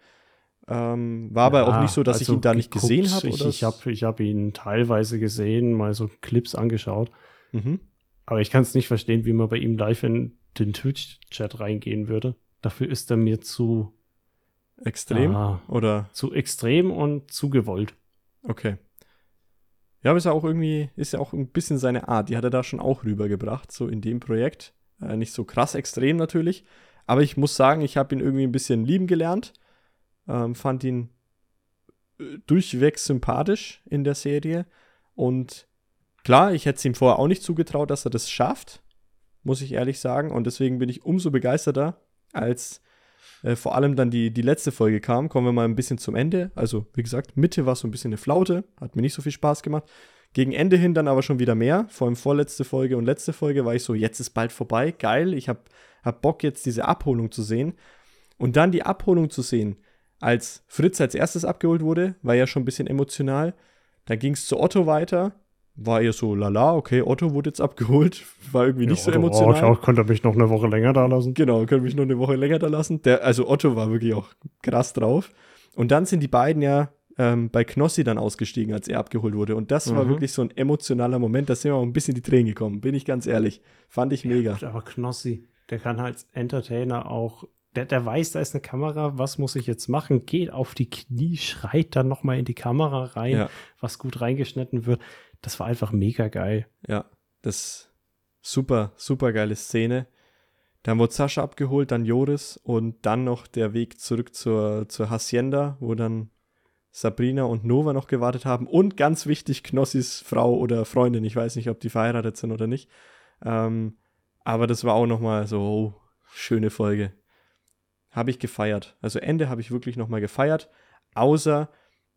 Ähm, war ja, aber auch nicht so, dass also ich ihn da nicht gesehen habe. Ich, ich habe ich hab ihn teilweise gesehen, mal so Clips angeschaut. Mhm. Aber ich kann es nicht verstehen, wie man bei ihm live in den Twitch-Chat reingehen würde. Dafür ist er mir zu extrem ah, oder zu extrem und zu gewollt. Okay. Ja, aber ist ja auch irgendwie, ist ja auch ein bisschen seine Art. Die hat er da schon auch rübergebracht, so in dem Projekt. Äh, nicht so krass extrem natürlich. Aber ich muss sagen, ich habe ihn irgendwie ein bisschen lieben gelernt. Ähm, fand ihn äh, durchweg sympathisch in der Serie. Und klar, ich hätte es ihm vorher auch nicht zugetraut, dass er das schafft. Muss ich ehrlich sagen. Und deswegen bin ich umso begeisterter, als äh, vor allem dann die, die letzte Folge kam, kommen wir mal ein bisschen zum Ende. Also, wie gesagt, Mitte war so ein bisschen eine Flaute, hat mir nicht so viel Spaß gemacht. Gegen Ende hin dann aber schon wieder mehr. Vor allem vorletzte Folge und letzte Folge war ich so, jetzt ist bald vorbei, geil. Ich habe hab Bock, jetzt diese Abholung zu sehen. Und dann die Abholung zu sehen, als Fritz als erstes abgeholt wurde, war ja schon ein bisschen emotional. Dann ging es zu Otto weiter war eher so, lala, okay, Otto wurde jetzt abgeholt, war irgendwie ja, nicht so Otto, emotional. Oh, konnte mich noch eine Woche länger da lassen. Genau, könnte mich noch eine Woche länger da lassen. Der, also Otto war wirklich auch krass drauf. Und dann sind die beiden ja ähm, bei Knossi dann ausgestiegen, als er abgeholt wurde. Und das mhm. war wirklich so ein emotionaler Moment, da sind wir auch ein bisschen die Tränen gekommen, bin ich ganz ehrlich. Fand ich mega. Ja, aber Knossi, der kann als Entertainer auch der, der weiß, da ist eine Kamera, was muss ich jetzt machen? Geht auf die Knie, schreit dann nochmal in die Kamera rein, ja. was gut reingeschnitten wird das war einfach mega geil. Ja, das super, super geile Szene. Dann wurde Sascha abgeholt, dann Joris und dann noch der Weg zurück zur, zur Hacienda, wo dann Sabrina und Nova noch gewartet haben. Und ganz wichtig, Knossis Frau oder Freundin. Ich weiß nicht, ob die verheiratet sind oder nicht. Ähm, aber das war auch nochmal so, oh, schöne Folge. Habe ich gefeiert. Also Ende habe ich wirklich nochmal gefeiert. Außer,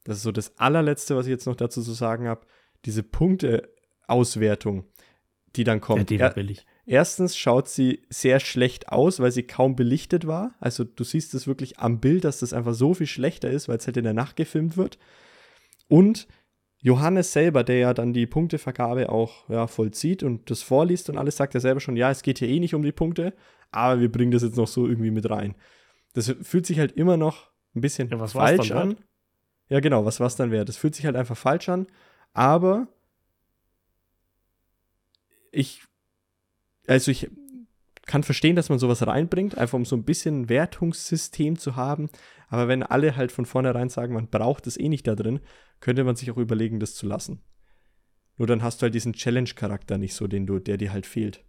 das ist so das allerletzte, was ich jetzt noch dazu zu sagen habe diese Punkteauswertung, die dann kommt. Ja, die war billig. Erstens schaut sie sehr schlecht aus, weil sie kaum belichtet war. Also du siehst es wirklich am Bild, dass das einfach so viel schlechter ist, weil es halt in der Nacht gefilmt wird. Und Johannes selber, der ja dann die Punktevergabe auch ja, vollzieht und das vorliest und alles, sagt er selber schon, ja, es geht hier eh nicht um die Punkte, aber wir bringen das jetzt noch so irgendwie mit rein. Das fühlt sich halt immer noch ein bisschen ja, falsch an. Ja, genau, was war es dann wäre. Das fühlt sich halt einfach falsch an. Aber ich, also ich kann verstehen, dass man sowas reinbringt, einfach um so ein bisschen ein Wertungssystem zu haben. Aber wenn alle halt von vornherein sagen, man braucht es eh nicht da drin, könnte man sich auch überlegen, das zu lassen. Nur dann hast du halt diesen Challenge-Charakter nicht so, den du, der dir halt fehlt.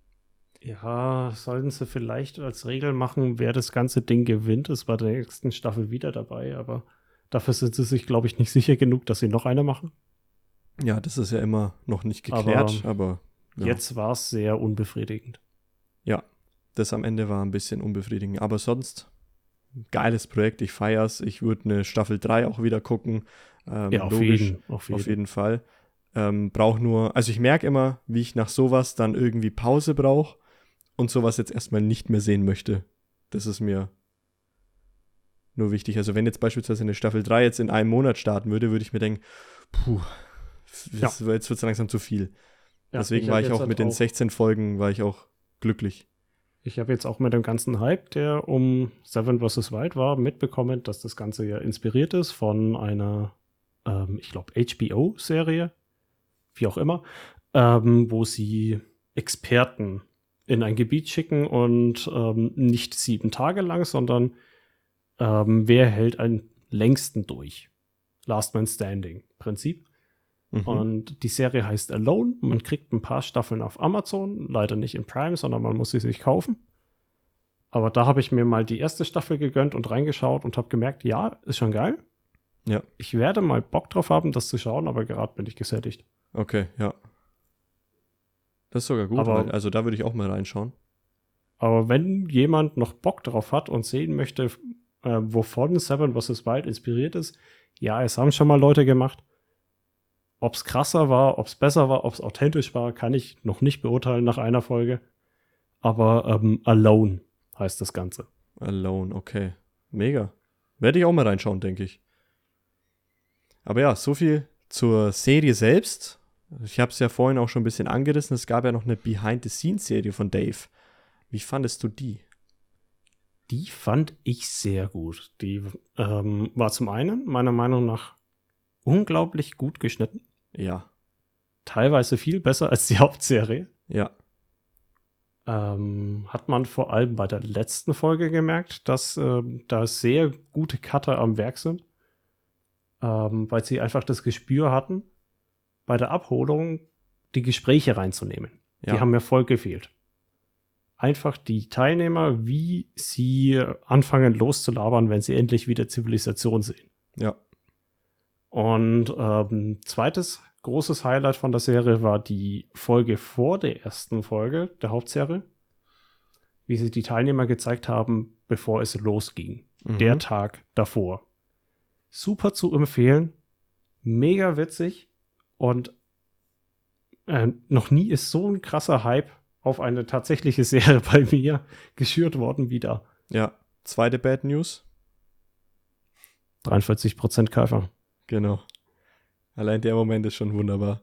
Ja, sollten sie vielleicht als Regel machen, wer das ganze Ding gewinnt, ist bei der nächsten Staffel wieder dabei, aber dafür sind sie sich, glaube ich, nicht sicher genug, dass sie noch eine machen. Ja, das ist ja immer noch nicht geklärt, aber, aber ja. jetzt war es sehr unbefriedigend. Ja, das am Ende war ein bisschen unbefriedigend, aber sonst geiles Projekt, ich feier's. Ich würde eine Staffel 3 auch wieder gucken. Ähm, ja, auf logisch, jeden, auf jeden. Auf jeden Fall. Ähm, brauch nur, also ich merke immer, wie ich nach sowas dann irgendwie Pause brauche und sowas jetzt erstmal nicht mehr sehen möchte. Das ist mir nur wichtig. Also wenn jetzt beispielsweise eine Staffel 3 jetzt in einem Monat starten würde, würde ich mir denken, puh, ja. jetzt wird es langsam zu viel. Ja, Deswegen ich war ich auch mit den 16 Folgen war ich auch glücklich. Ich habe jetzt auch mit dem ganzen Hype, der um Seven vs. Wild war, mitbekommen, dass das Ganze ja inspiriert ist von einer, ähm, ich glaube, HBO-Serie, wie auch immer, ähm, wo sie Experten in ein Gebiet schicken und ähm, nicht sieben Tage lang, sondern ähm, wer hält einen längsten durch? Last Man Standing Prinzip. Mhm. Und die Serie heißt Alone. Man kriegt ein paar Staffeln auf Amazon, leider nicht in Prime, sondern man muss sie sich kaufen. Aber da habe ich mir mal die erste Staffel gegönnt und reingeschaut und habe gemerkt, ja, ist schon geil. Ja. Ich werde mal Bock drauf haben, das zu schauen, aber gerade bin ich gesättigt. Okay, ja. Das ist sogar gut, Aber- weil, also da würde ich auch mal reinschauen. Aber wenn jemand noch Bock drauf hat und sehen möchte, äh, wovon Seven vs. Wild inspiriert ist, ja, es haben schon mal Leute gemacht. Ob es krasser war, ob es besser war, ob es authentisch war, kann ich noch nicht beurteilen nach einer Folge. Aber ähm, Alone heißt das Ganze. Alone, okay. Mega. Werde ich auch mal reinschauen, denke ich. Aber ja, so viel zur Serie selbst. Ich habe es ja vorhin auch schon ein bisschen angerissen. Es gab ja noch eine Behind-the-Scenes-Serie von Dave. Wie fandest du die? Die fand ich sehr gut. Die ähm, war zum einen meiner Meinung nach unglaublich gut geschnitten. Ja, Teilweise viel besser als die Hauptserie. ja, ähm, hat man vor allem bei der letzten Folge gemerkt, dass ähm, da sehr gute Cutter am Werk sind, ähm, weil sie einfach das Gespür hatten, bei der Abholung die Gespräche reinzunehmen. ja. Die haben mir voll gefehlt. Einfach die Teilnehmer, wie sie anfangen loszulabern, wenn sie endlich wieder Zivilisation sehen. ja. Und ähm, zweites großes Highlight von der Serie war die Folge vor der ersten Folge der Hauptserie, wie sie die Teilnehmer gezeigt haben, bevor es losging. Mhm. Der Tag davor. Super zu empfehlen, mega witzig und äh, noch nie ist so ein krasser Hype auf eine tatsächliche Serie bei mir geschürt worden wie da. Ja. Zweite Bad News. 43% Käufer. Genau. Allein der Moment ist schon wunderbar.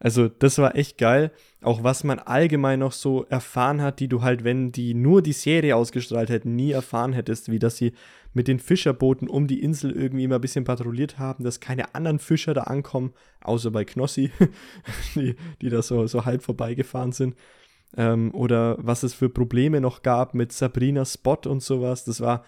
Also, das war echt geil. Auch was man allgemein noch so erfahren hat, die du halt, wenn die nur die Serie ausgestrahlt hätten, nie erfahren hättest, wie dass sie mit den Fischerbooten um die Insel irgendwie immer ein bisschen patrouilliert haben, dass keine anderen Fischer da ankommen, außer bei Knossi, die, die da so, so halb vorbeigefahren sind. Ähm, oder was es für Probleme noch gab mit Sabrina Spot und sowas. Das war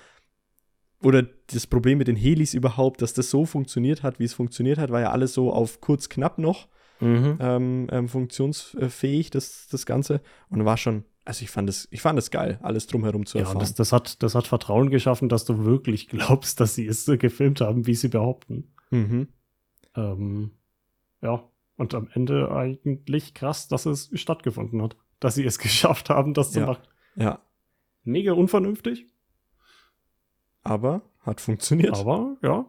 oder das Problem mit den Helis überhaupt, dass das so funktioniert hat, wie es funktioniert hat, war ja alles so auf kurz knapp noch Mhm. ähm, ähm, funktionsfähig, das, das Ganze. Und war schon, also ich fand es, ich fand es geil, alles drumherum zu Ja, erfahren. und das, das, hat, das hat Vertrauen geschaffen, dass du wirklich glaubst, dass sie es so gefilmt haben, wie sie behaupten. mhm. Ähm, ja, und am Ende eigentlich krass, dass es stattgefunden hat. Dass sie es geschafft haben, das zu Ja. machen. Ja, Mega unvernünftig, aber hat funktioniert. aber ja.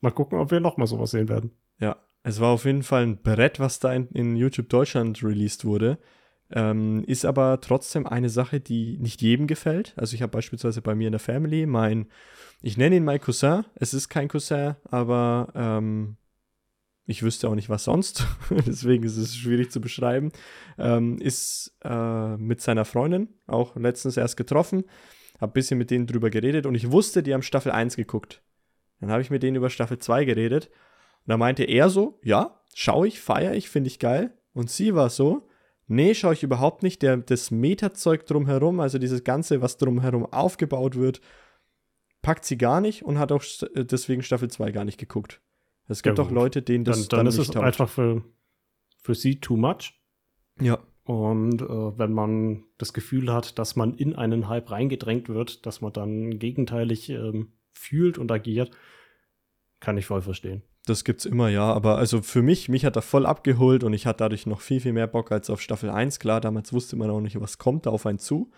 Mal gucken, ob wir nochmal sowas sehen werden. Ja, es war auf jeden Fall ein Brett, was da in, in YouTube Deutschland released wurde. Ähm, ist aber trotzdem eine Sache, die nicht jedem gefällt. Also ich habe beispielsweise bei mir in der Family mein, ich nenne ihn mein Cousin. Es ist kein Cousin, aber ähm, ich wüsste auch nicht, was sonst. Deswegen ist es schwierig zu beschreiben. Ähm, ist äh, mit seiner Freundin auch letztens erst getroffen. Hab ein bisschen mit denen drüber geredet und ich wusste, die haben Staffel 1 geguckt. Dann habe ich mit denen über Staffel 2 geredet und da meinte er so, ja, schaue ich, feiere ich, finde ich geil. Und sie war so, nee, schaue ich überhaupt nicht. Der, das Metazeug drumherum, also dieses Ganze, was drumherum aufgebaut wird, packt sie gar nicht und hat auch äh, deswegen Staffel 2 gar nicht geguckt. Es gibt Ja, auch. Leute, denen das Dann, dann ist nicht es taugt. einfach für, für sie too much. Ja, Und äh, wenn man das Gefühl hat, dass man in einen Hype reingedrängt wird, dass man dann gegenteilig ähm, fühlt und agiert, kann ich voll verstehen. das gibt's immer, ja. Aber also für mich, mich hat er voll abgeholt und ich hatte dadurch noch viel, viel mehr Bock als auf Staffel 1. Klar, damals wusste man auch nicht, was kommt da auf einen zu.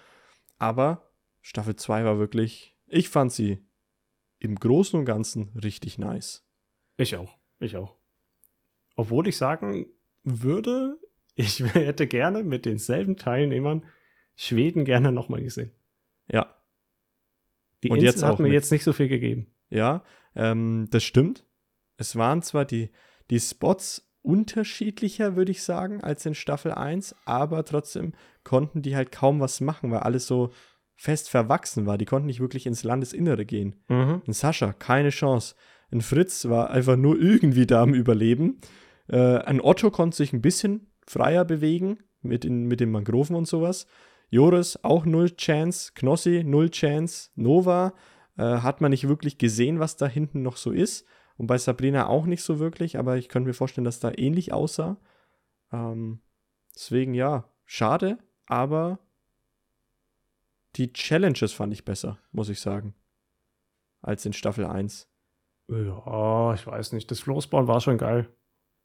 Aber Staffel 2 war wirklich, ich fand sie im Großen und Ganzen richtig nice. Ich auch. Ich auch. Obwohl ich sagen würde, ich hätte gerne mit denselben Teilnehmern Schweden gerne nochmal gesehen. Ja, Die Und Insel jetzt hat mir mit- jetzt nicht so viel gegeben. ja, ähm, das stimmt. Es waren zwar die, die Spots unterschiedlicher, würde ich sagen, als in Staffel 1, aber trotzdem konnten die halt kaum was machen, weil alles so fest verwachsen war. Die konnten nicht wirklich ins Landesinnere gehen. Mhm. Ein Sascha, keine Chance. Ein Fritz war einfach nur irgendwie da am Überleben. Äh, ein Otto konnte sich ein bisschen freier bewegen mit, in, mit den Mangroven und sowas. Joris auch null Chance. Knossi null Chance. Nova äh, hat man nicht wirklich gesehen, was da hinten noch so ist. Und bei Sabrina auch nicht so wirklich, aber ich könnte mir vorstellen, dass da ähnlich aussah. Ähm, deswegen ja, schade, aber die Challenges fand ich besser, muss ich sagen. Als in Staffel 1. Ja, ich weiß nicht. Das Floßbauen war schon geil.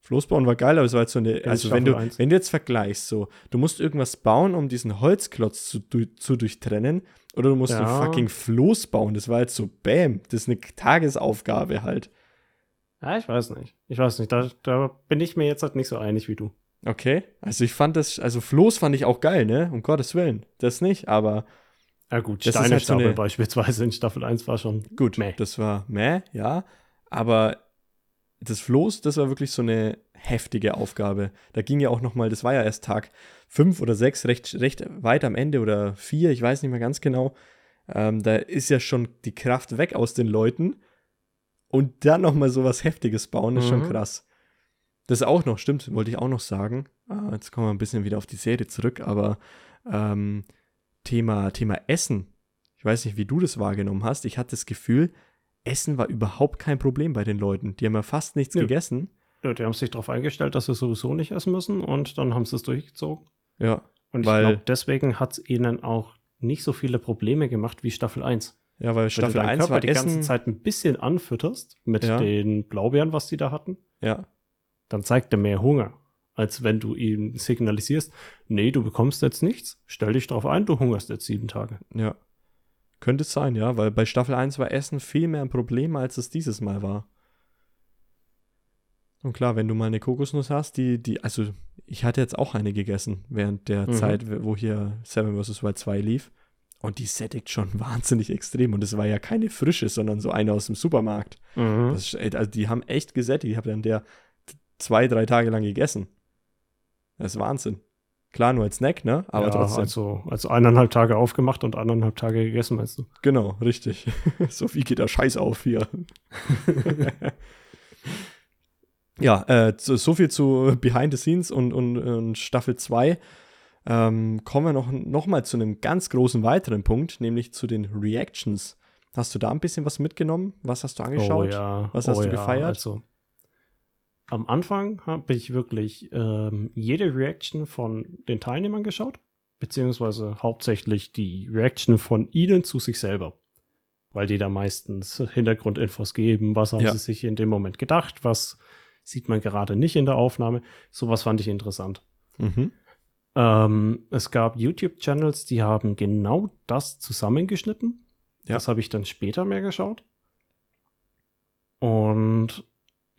Floßbauen war geil, aber es war jetzt so eine. In Also, wenn du, eins. wenn du jetzt vergleichst, so, du musst irgendwas bauen, um diesen Holzklotz zu, du, zu durchtrennen, oder du musst Ja. ein fucking Floß bauen. Das war jetzt so, bam, das ist eine Tagesaufgabe halt. Ja, ich weiß nicht. Ich weiß nicht. Da, da bin ich mir jetzt halt nicht so einig wie du. Okay. Also, ich fand das, also Floß fand ich auch geil, ne? Um Gottes Willen. Das nicht, aber Ja, gut, Steine halt so eine- beispielsweise in Staffel 1 war schon. Gut, Meh. das war meh, ja. Aber das Floß, das war wirklich so eine heftige Aufgabe. Da ging ja auch noch mal, das war ja erst Tag fünf oder sechs, recht, recht weit am Ende oder vier, ich weiß nicht mehr ganz genau. Ähm, da ist ja schon die Kraft weg aus den Leuten. Und dann noch mal so was Heftiges bauen, ist schon Mhm. krass. Das auch noch, stimmt, wollte ich auch noch sagen. Ah, jetzt kommen wir ein bisschen wieder auf die Serie zurück, aber ähm, Thema, Thema Essen. Ich weiß nicht, wie du das wahrgenommen hast. Ich hatte das Gefühl, Essen war überhaupt kein Problem bei den Leuten. Die haben ja fast nichts Nö. gegessen. Ja, die haben sich darauf eingestellt, dass sie sowieso nicht essen müssen und dann haben sie es durchgezogen. Ja, Und ich glaube, deswegen hat es ihnen auch nicht so viele Probleme gemacht wie Staffel 1. ja, weil Wenn Staffel du deinen 1 Körper war die ganze Essen. Zeit ein bisschen anfütterst mit Ja. den Blaubeeren, was die da hatten, Ja, dann zeigt er mehr Hunger, als wenn du ihm signalisierst, nee, du bekommst jetzt nichts, stell dich drauf ein, du hungerst jetzt sieben Tage. ja. Könnte es sein, ja, weil bei Staffel 1 war Essen viel mehr ein Problem, als es dieses Mal war. Und klar, wenn du mal eine Kokosnuss hast, die, die, also ich hatte jetzt auch eine gegessen während der Mhm. Zeit, wo hier Seven vs. Wild 2 lief. Und die sättigt schon wahnsinnig extrem. Und es war ja keine frische, sondern so eine aus dem Supermarkt. Mhm. Ist, also die haben echt gesättigt. Ich habe dann der zwei, drei Tage lang gegessen. Das ist Wahnsinn. Klar, nur als Snack, ne? Aber ja, trotzdem. Also, also eineinhalb Tage aufgemacht und eineinhalb Tage gegessen, meinst du? Genau, richtig. so wie geht der Scheiß auf hier. ja, äh, so, so viel zu Behind the Scenes und, und, und Staffel 2. Ähm, kommen wir noch, noch mal zu einem ganz großen weiteren Punkt, nämlich zu den Reactions. Hast du da ein bisschen was mitgenommen? Was hast du angeschaut? Oh ja. Was hast oh du ja. gefeiert? Also, am Anfang habe ich wirklich ähm, jede Reaction von den Teilnehmern geschaut, beziehungsweise hauptsächlich die Reaction von ihnen zu sich selber. Weil die da meistens Hintergrundinfos geben, was haben Ja. sie sich in dem Moment gedacht, was sieht man gerade nicht in der Aufnahme. Sowas fand ich interessant. Mhm. Ähm, es gab YouTube-Channels, die haben genau das zusammengeschnitten. Ja. Das habe ich dann später mehr geschaut. Und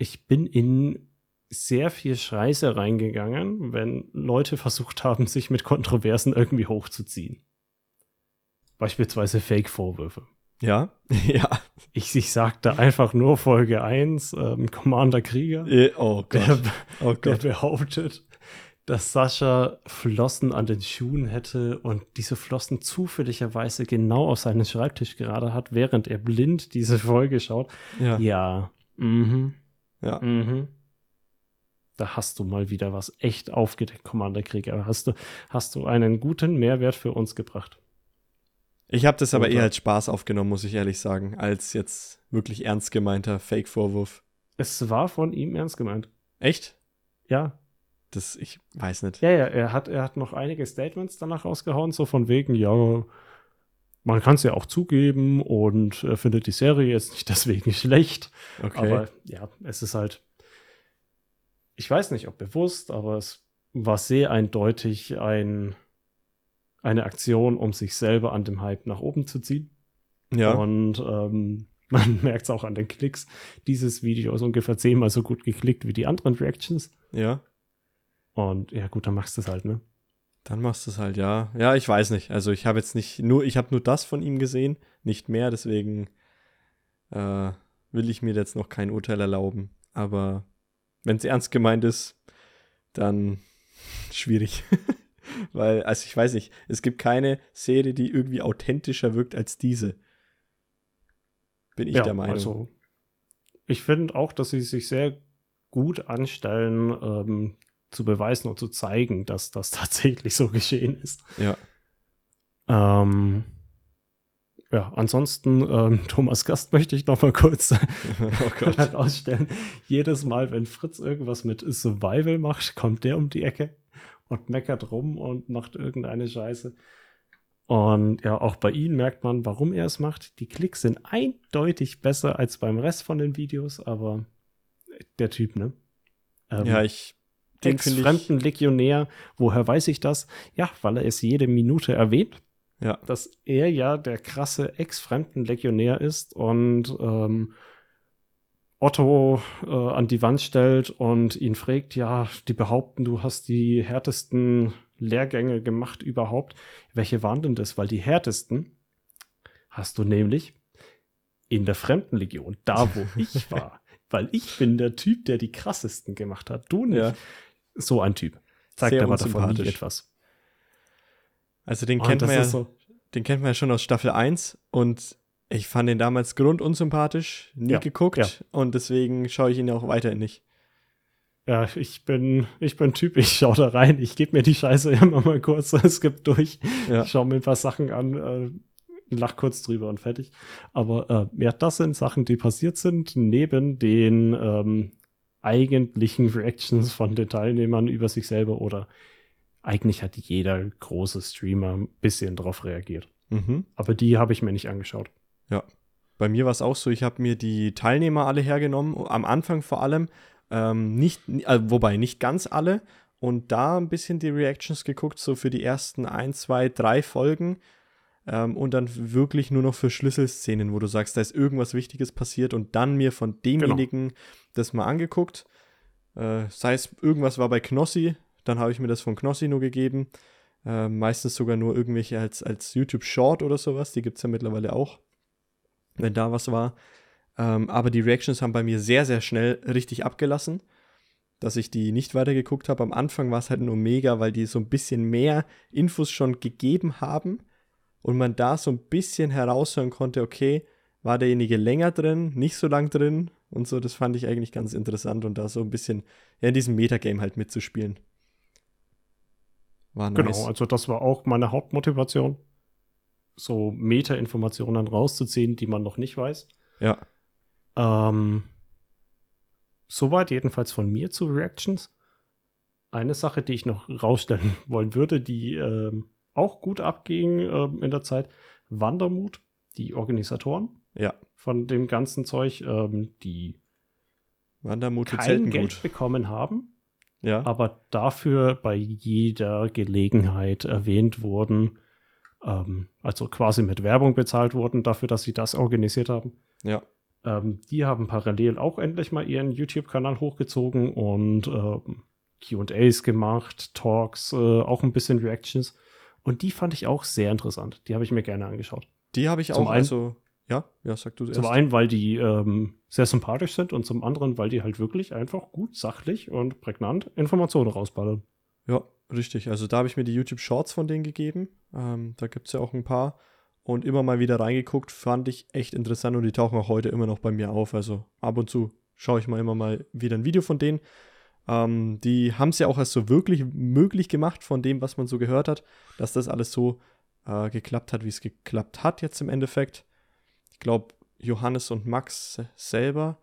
ich bin in sehr viel Scheiße reingegangen, wenn Leute versucht haben, sich mit Kontroversen irgendwie hochzuziehen. Beispielsweise Fake-Vorwürfe. Ja, ja. Ich, ich sagte einfach nur Folge 1, ähm, Commander Krieger. Äh, Oh Der, Gott. Oh der Gott. behauptet, dass Sascha Flossen an den Schuhen hätte und diese Flossen zufälligerweise genau auf seinen Schreibtisch gerade hat, während er blind diese Folge schaut. Ja. Ja. Mhm. Ja. Mhm. Da hast du mal wieder was echt aufgedeckt, Commander Krieger. Hast du, hast du einen guten Mehrwert für uns gebracht. Ich habe das aber Oder- eher als Spaß aufgenommen, muss ich ehrlich sagen, als jetzt wirklich ernst gemeinter Fake-Vorwurf. Es war von ihm ernst gemeint. Echt? Ja, Das, ich weiß nicht. Ja, ja, er hat, er hat noch einige Statements danach rausgehauen, so von wegen, ja, man kann es ja auch zugeben und er findet die Serie jetzt nicht deswegen schlecht. Okay. Aber ja, es ist halt, ich weiß nicht, ob bewusst, aber es war sehr eindeutig ein, eine Aktion, um sich selber an dem Hype nach oben zu ziehen. ja. Und ähm, man merkt es auch an den Klicks. Dieses Video ist ungefähr zehnmal so gut geklickt wie die anderen Reactions. ja. Und ja, gut, dann machst du es halt, ne? Dann machst du es halt, ja. Ja, ich weiß nicht. Also ich habe jetzt nicht nur, ich habe nur das von ihm gesehen, nicht mehr, deswegen äh, will ich mir jetzt noch kein Urteil erlauben. Aber wenn es ernst gemeint ist, dann schwierig. Weil, also ich weiß nicht, es gibt keine Serie, die irgendwie authentischer wirkt als diese. Bin ich ja, der Meinung. Also, ich finde auch, dass sie sich sehr gut anstellen, ähm, zu beweisen und zu zeigen, dass das tatsächlich so geschehen ist. Ja. Ähm, ja, ansonsten, ähm, Thomas Gast möchte ich noch mal kurz oh. Jedes Mal, wenn Fritz irgendwas mit Survival macht, kommt der um die Ecke und meckert rum und macht irgendeine Scheiße. Und ja, auch bei ihm merkt man, warum er es macht. Die Klicks sind eindeutig besser als beim Rest von den Videos, aber der Typ, ne? Ähm, ja, ich. Den fremden Legionär, woher weiß ich das? Ja, weil er es jede Minute erwähnt. Ja. Dass er ja der krasse ex-fremden Legionär ist und ähm, Otto äh, an die Wand stellt und ihn fragt, ja, die behaupten, du hast die härtesten Lehrgänge gemacht überhaupt. Welche waren denn das? Weil die härtesten hast du nämlich in der Fremdenlegion, da wo ich war. Weil ich bin der Typ, der die krassesten gemacht hat. Du nicht. Ja. So ein Typ. Zeigt Sehr aber davon nie etwas. Also den oh, kennt man ja, so. den kennt man ja schon aus Staffel 1 und ich fand ihn damals grundunsympathisch, nie ja, geguckt ja. und deswegen schaue ich ihn auch weiterhin nicht. Ja, ich bin, ich bin Typ, ich schaue da rein, ich gebe mir die Scheiße immer mal kurz, es gibt durch, ja. ich schaue mir ein paar Sachen an, äh, lach kurz drüber und fertig. Aber äh, ja, das sind Sachen, die passiert sind, neben den ähm, eigentlichen Reactions von den Teilnehmern über sich selber oder eigentlich hat jeder große Streamer ein bisschen drauf reagiert. Mhm. Aber die habe ich mir nicht angeschaut. Ja. Bei mir war es auch so, ich habe mir die Teilnehmer alle hergenommen, am Anfang vor allem, ähm, nicht, äh, wobei nicht ganz alle, und da ein bisschen die Reactions geguckt, so für die ersten ein, zwei, drei Folgen. Ähm, und dann wirklich nur noch für Schlüsselszenen, wo du sagst, da ist irgendwas Wichtiges passiert und dann mir von demjenigen genau. das mal angeguckt. Äh, sei es irgendwas war bei Knossi, dann habe ich mir das von Knossi nur gegeben. Äh, meistens sogar nur irgendwelche als, als YouTube Short oder sowas, die gibt es ja mittlerweile auch wenn da was war. Ähm, aber die Reactions haben bei mir sehr, sehr schnell richtig abgelassen, dass ich die nicht weitergeguckt habe. Am Anfang war es halt nur mega, weil die so ein bisschen mehr Infos schon gegeben haben und man da so ein bisschen heraushören konnte, okay, war derjenige länger drin, nicht so lang drin und so. Das fand ich eigentlich ganz interessant und da so ein bisschen ja, in diesem Metagame halt mitzuspielen. War genau, nice. Genau, also das war auch meine Hauptmotivation so Meta-Informationen rauszuziehen, die man noch nicht weiß. Ja. Ähm, soweit jedenfalls von mir zu Reactions. Eine Sache, die ich noch rausstellen wollen würde, die ähm, auch gut abging ähm, in der Zeit, Wandermut, die Organisatoren ja. von dem ganzen Zeug, ähm, die Wandermut kein Geld gut. bekommen haben, ja. aber dafür bei jeder Gelegenheit erwähnt wurden ähm, also quasi mit Werbung bezahlt wurden dafür, dass sie das organisiert haben. Ja. Ähm, die haben parallel auch endlich mal ihren YouTube-Kanal hochgezogen und ähm, QAs gemacht, Talks, äh, auch ein bisschen Reactions. Und die fand ich auch sehr interessant. Die habe ich mir gerne angeschaut. Die habe ich zum auch, einen, also, ja, ja, sag du Zum erst. einen, weil die ähm, sehr sympathisch sind und zum anderen, weil die halt wirklich einfach gut, sachlich und prägnant Informationen rausballern. Ja, richtig. Also da habe ich mir die YouTube Shorts von denen gegeben. Ähm, da gibt es ja auch ein paar. Und immer mal wieder reingeguckt, fand ich echt interessant und die tauchen auch heute immer noch bei mir auf. Also ab und zu schaue ich mal immer mal wieder ein Video von denen. Ähm, die haben es ja auch erst so wirklich möglich gemacht von dem, was man so gehört hat, dass das alles so äh, geklappt hat, wie es geklappt hat jetzt im Endeffekt. Ich glaube, Johannes und Max selber,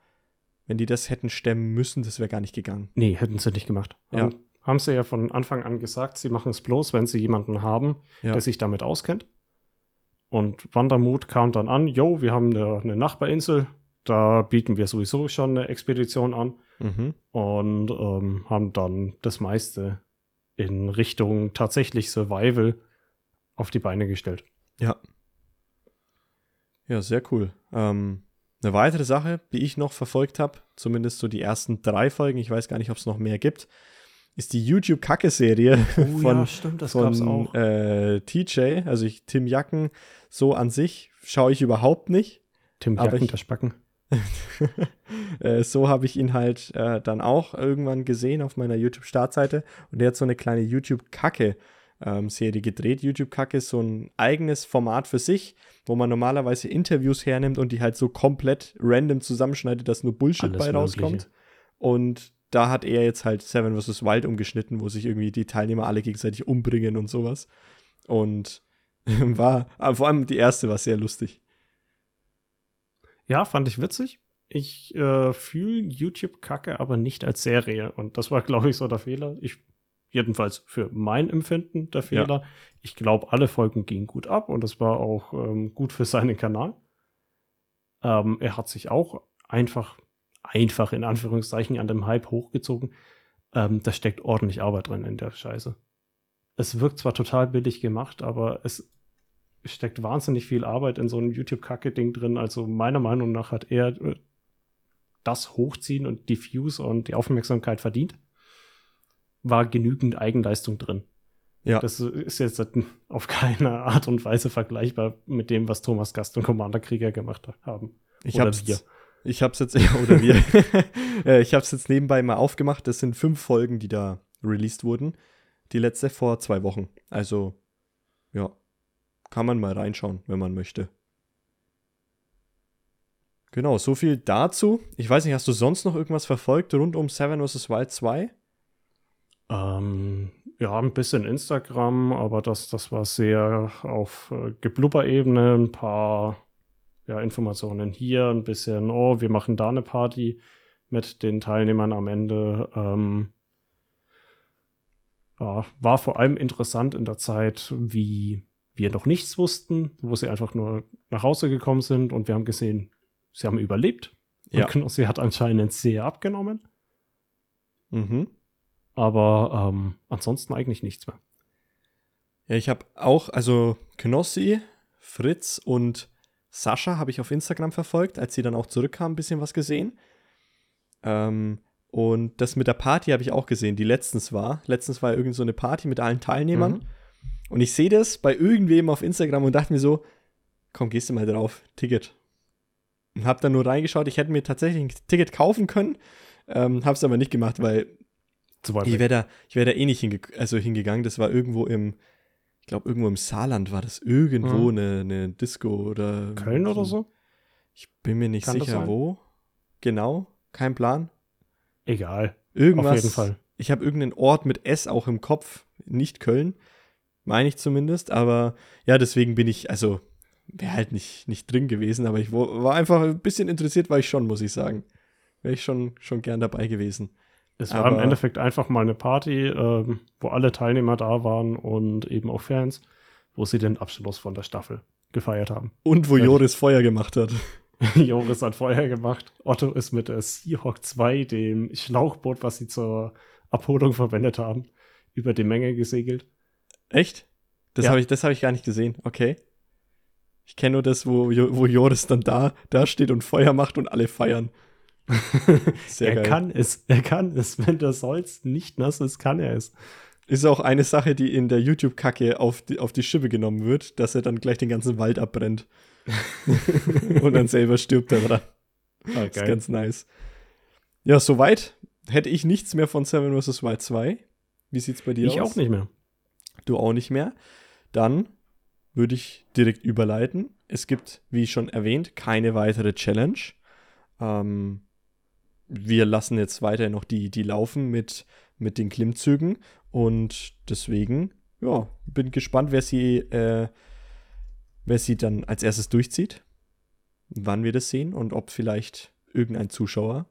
wenn die das hätten stemmen müssen, das wäre gar nicht gegangen. Nee, hätten sie nicht gemacht. Ja haben sie ja von Anfang an gesagt, sie machen es bloß, wenn sie jemanden haben, ja. der sich damit auskennt. Und Wandermut kam dann an, yo, wir haben eine, eine Nachbarinsel, da bieten wir sowieso schon eine Expedition an mhm. und ähm, haben dann das meiste in Richtung tatsächlich Survival auf die Beine gestellt. Ja. Ja, sehr cool. Ähm, eine weitere Sache, die ich noch verfolgt habe, zumindest so die ersten drei Folgen, ich weiß gar nicht, ob es noch mehr gibt, ist die YouTube-Kacke-Serie oh, von, ja, stimmt, von äh, TJ, also ich, Tim Jacken, so an sich schaue ich überhaupt nicht. Tim Jacken, ich, das Spacken. äh, so habe ich ihn halt äh, dann auch irgendwann gesehen auf meiner YouTube-Startseite und der hat so eine kleine YouTube-Kacke-Serie ähm, gedreht. YouTube-Kacke ist so ein eigenes Format für sich, wo man normalerweise Interviews hernimmt und die halt so komplett random zusammenschneidet, dass nur Bullshit Alles bei rauskommt. Mögliche. Und da hat er jetzt halt Seven vs. Wild umgeschnitten, wo sich irgendwie die Teilnehmer alle gegenseitig umbringen und sowas. Und war, vor allem die erste war sehr lustig. Ja, fand ich witzig. Ich äh, fühle YouTube-Kacke aber nicht als Serie. Und das war, glaube ich, so der Fehler. Ich, jedenfalls für mein Empfinden der Fehler. Ja. Ich glaube, alle Folgen gingen gut ab und es war auch ähm, gut für seinen Kanal. Ähm, er hat sich auch einfach, einfach in Anführungszeichen an dem Hype hochgezogen. Ähm, da steckt ordentlich Arbeit drin in der Scheiße. Es wirkt zwar total billig gemacht, aber es steckt wahnsinnig viel Arbeit in so einem YouTube-Kacke-Ding drin. Also meiner Meinung nach hat er äh, das Hochziehen und die Views und die Aufmerksamkeit verdient. War genügend Eigenleistung drin. Ja. Das ist jetzt auf keine Art und Weise vergleichbar mit dem, was Thomas Gast und Commander Krieger gemacht haben. Ich oder hab's, wir. Ich hab's jetzt, ja, oder wir. Äh, ich hab's jetzt nebenbei mal aufgemacht. Das sind fünf Folgen, die da released wurden. Die letzte vor zwei Wochen. Also, ja, kann man mal reinschauen, wenn man möchte. Genau, so viel dazu. Ich weiß nicht, hast du sonst noch irgendwas verfolgt rund um Seven vs. Wild 2? Ähm, ja, ein bisschen Instagram, aber das, das war sehr auf äh, Geblubber-Ebene. Ein paar ja, Informationen hier, ein bisschen, oh, wir machen da eine Party mit den Teilnehmern am Ende. Ähm, ja, war vor allem interessant in der Zeit, wie wir noch nichts wussten, wo sie einfach nur nach Hause gekommen sind und wir haben gesehen, sie haben überlebt. Ja. Und Knossi hat anscheinend sehr abgenommen. Mhm. Aber ähm, ansonsten eigentlich nichts mehr. Ja, ich habe auch, also Knossi, Fritz und Sascha habe ich auf Instagram verfolgt, als sie dann auch zurückkamen, ein bisschen was gesehen. Ähm, und das mit der Party habe ich auch gesehen, die letztens war. Letztens war irgend so eine Party mit allen Teilnehmern. Mhm. Und ich sehe das bei irgendwem auf Instagram und dachte mir so, komm, gehst du mal drauf, Ticket. Und hab dann nur reingeschaut, ich hätte mir tatsächlich ein Ticket kaufen können, ähm, hab's aber nicht gemacht, weil ich wäre da, wär da eh nicht hinge also hingegangen. Das war irgendwo im, ich glaube, irgendwo im Saarland war das irgendwo mhm. eine, eine Disco oder. Köln oder so? Ich bin mir nicht Kann sicher, wo. Genau, kein Plan. Egal. Irgendwas. Auf jeden Fall. Ich habe irgendeinen Ort mit S auch im Kopf, nicht Köln meine ich zumindest. Aber ja, deswegen bin ich, also wäre halt nicht, nicht drin gewesen, aber ich war einfach ein bisschen interessiert, war ich schon, muss ich sagen. Wäre ich schon, schon gern dabei gewesen. Es war aber, im Endeffekt einfach mal eine Party, ähm, wo alle Teilnehmer da waren und eben auch Fans, wo sie den Abschluss von der Staffel gefeiert haben. Und wo Joris Feuer gemacht hat. Joris hat Feuer gemacht. Otto ist mit der Seahawk 2, dem Schlauchboot, was sie zur Abholung verwendet haben, über die Menge gesegelt. Echt? Das ja. habe ich, hab ich gar nicht gesehen. Okay. Ich kenne nur das, wo, wo Joris dann da, da steht und Feuer macht und alle feiern. Sehr er geil. kann es, er kann es. Wenn das Holz nicht nass ist, kann er es. Ist auch eine Sache, die in der YouTube-Kacke auf die, auf die Schippe genommen wird, dass er dann gleich den ganzen Wald abbrennt. und dann selber stirbt er dran. Ah, ist ganz nice. Ja, soweit hätte ich nichts mehr von Seven vs. Wild 2. Wie sieht's bei dir ich aus? Ich auch nicht mehr du auch nicht mehr, dann würde ich direkt überleiten. Es gibt, wie schon erwähnt, keine weitere Challenge. Ähm, wir lassen jetzt weiter noch die, die laufen mit, mit den Klimmzügen und deswegen, ja, bin gespannt, wer sie, äh, wer sie dann als erstes durchzieht, wann wir das sehen und ob vielleicht irgendein Zuschauer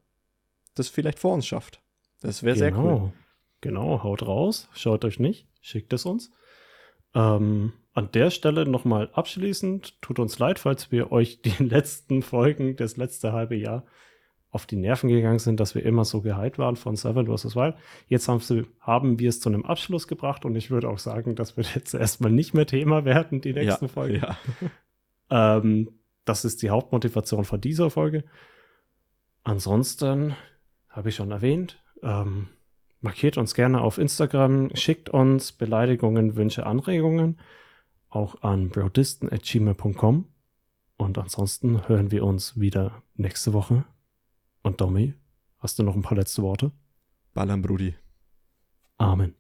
das vielleicht vor uns schafft. Das wäre genau. sehr cool. Genau, haut raus, schaut euch nicht schickt es uns. Ähm, an der Stelle nochmal abschließend, tut uns leid, falls wir euch die letzten Folgen, das letzte halbe Jahr auf die Nerven gegangen sind, dass wir immer so geheilt waren von Seven vs. Wild. Jetzt haben, sie, haben wir es zu einem Abschluss gebracht und ich würde auch sagen, das wird jetzt erstmal nicht mehr Thema werden, die nächsten ja, Folgen. Ja. ähm, das ist die Hauptmotivation von dieser Folge. Ansonsten habe ich schon erwähnt, ähm, Markiert uns gerne auf Instagram, schickt uns Beleidigungen, Wünsche, Anregungen auch an brodisten.gmail.com. Und ansonsten hören wir uns wieder nächste Woche. Und Domi, hast du noch ein paar letzte Worte? Ballern, Brudi. Amen.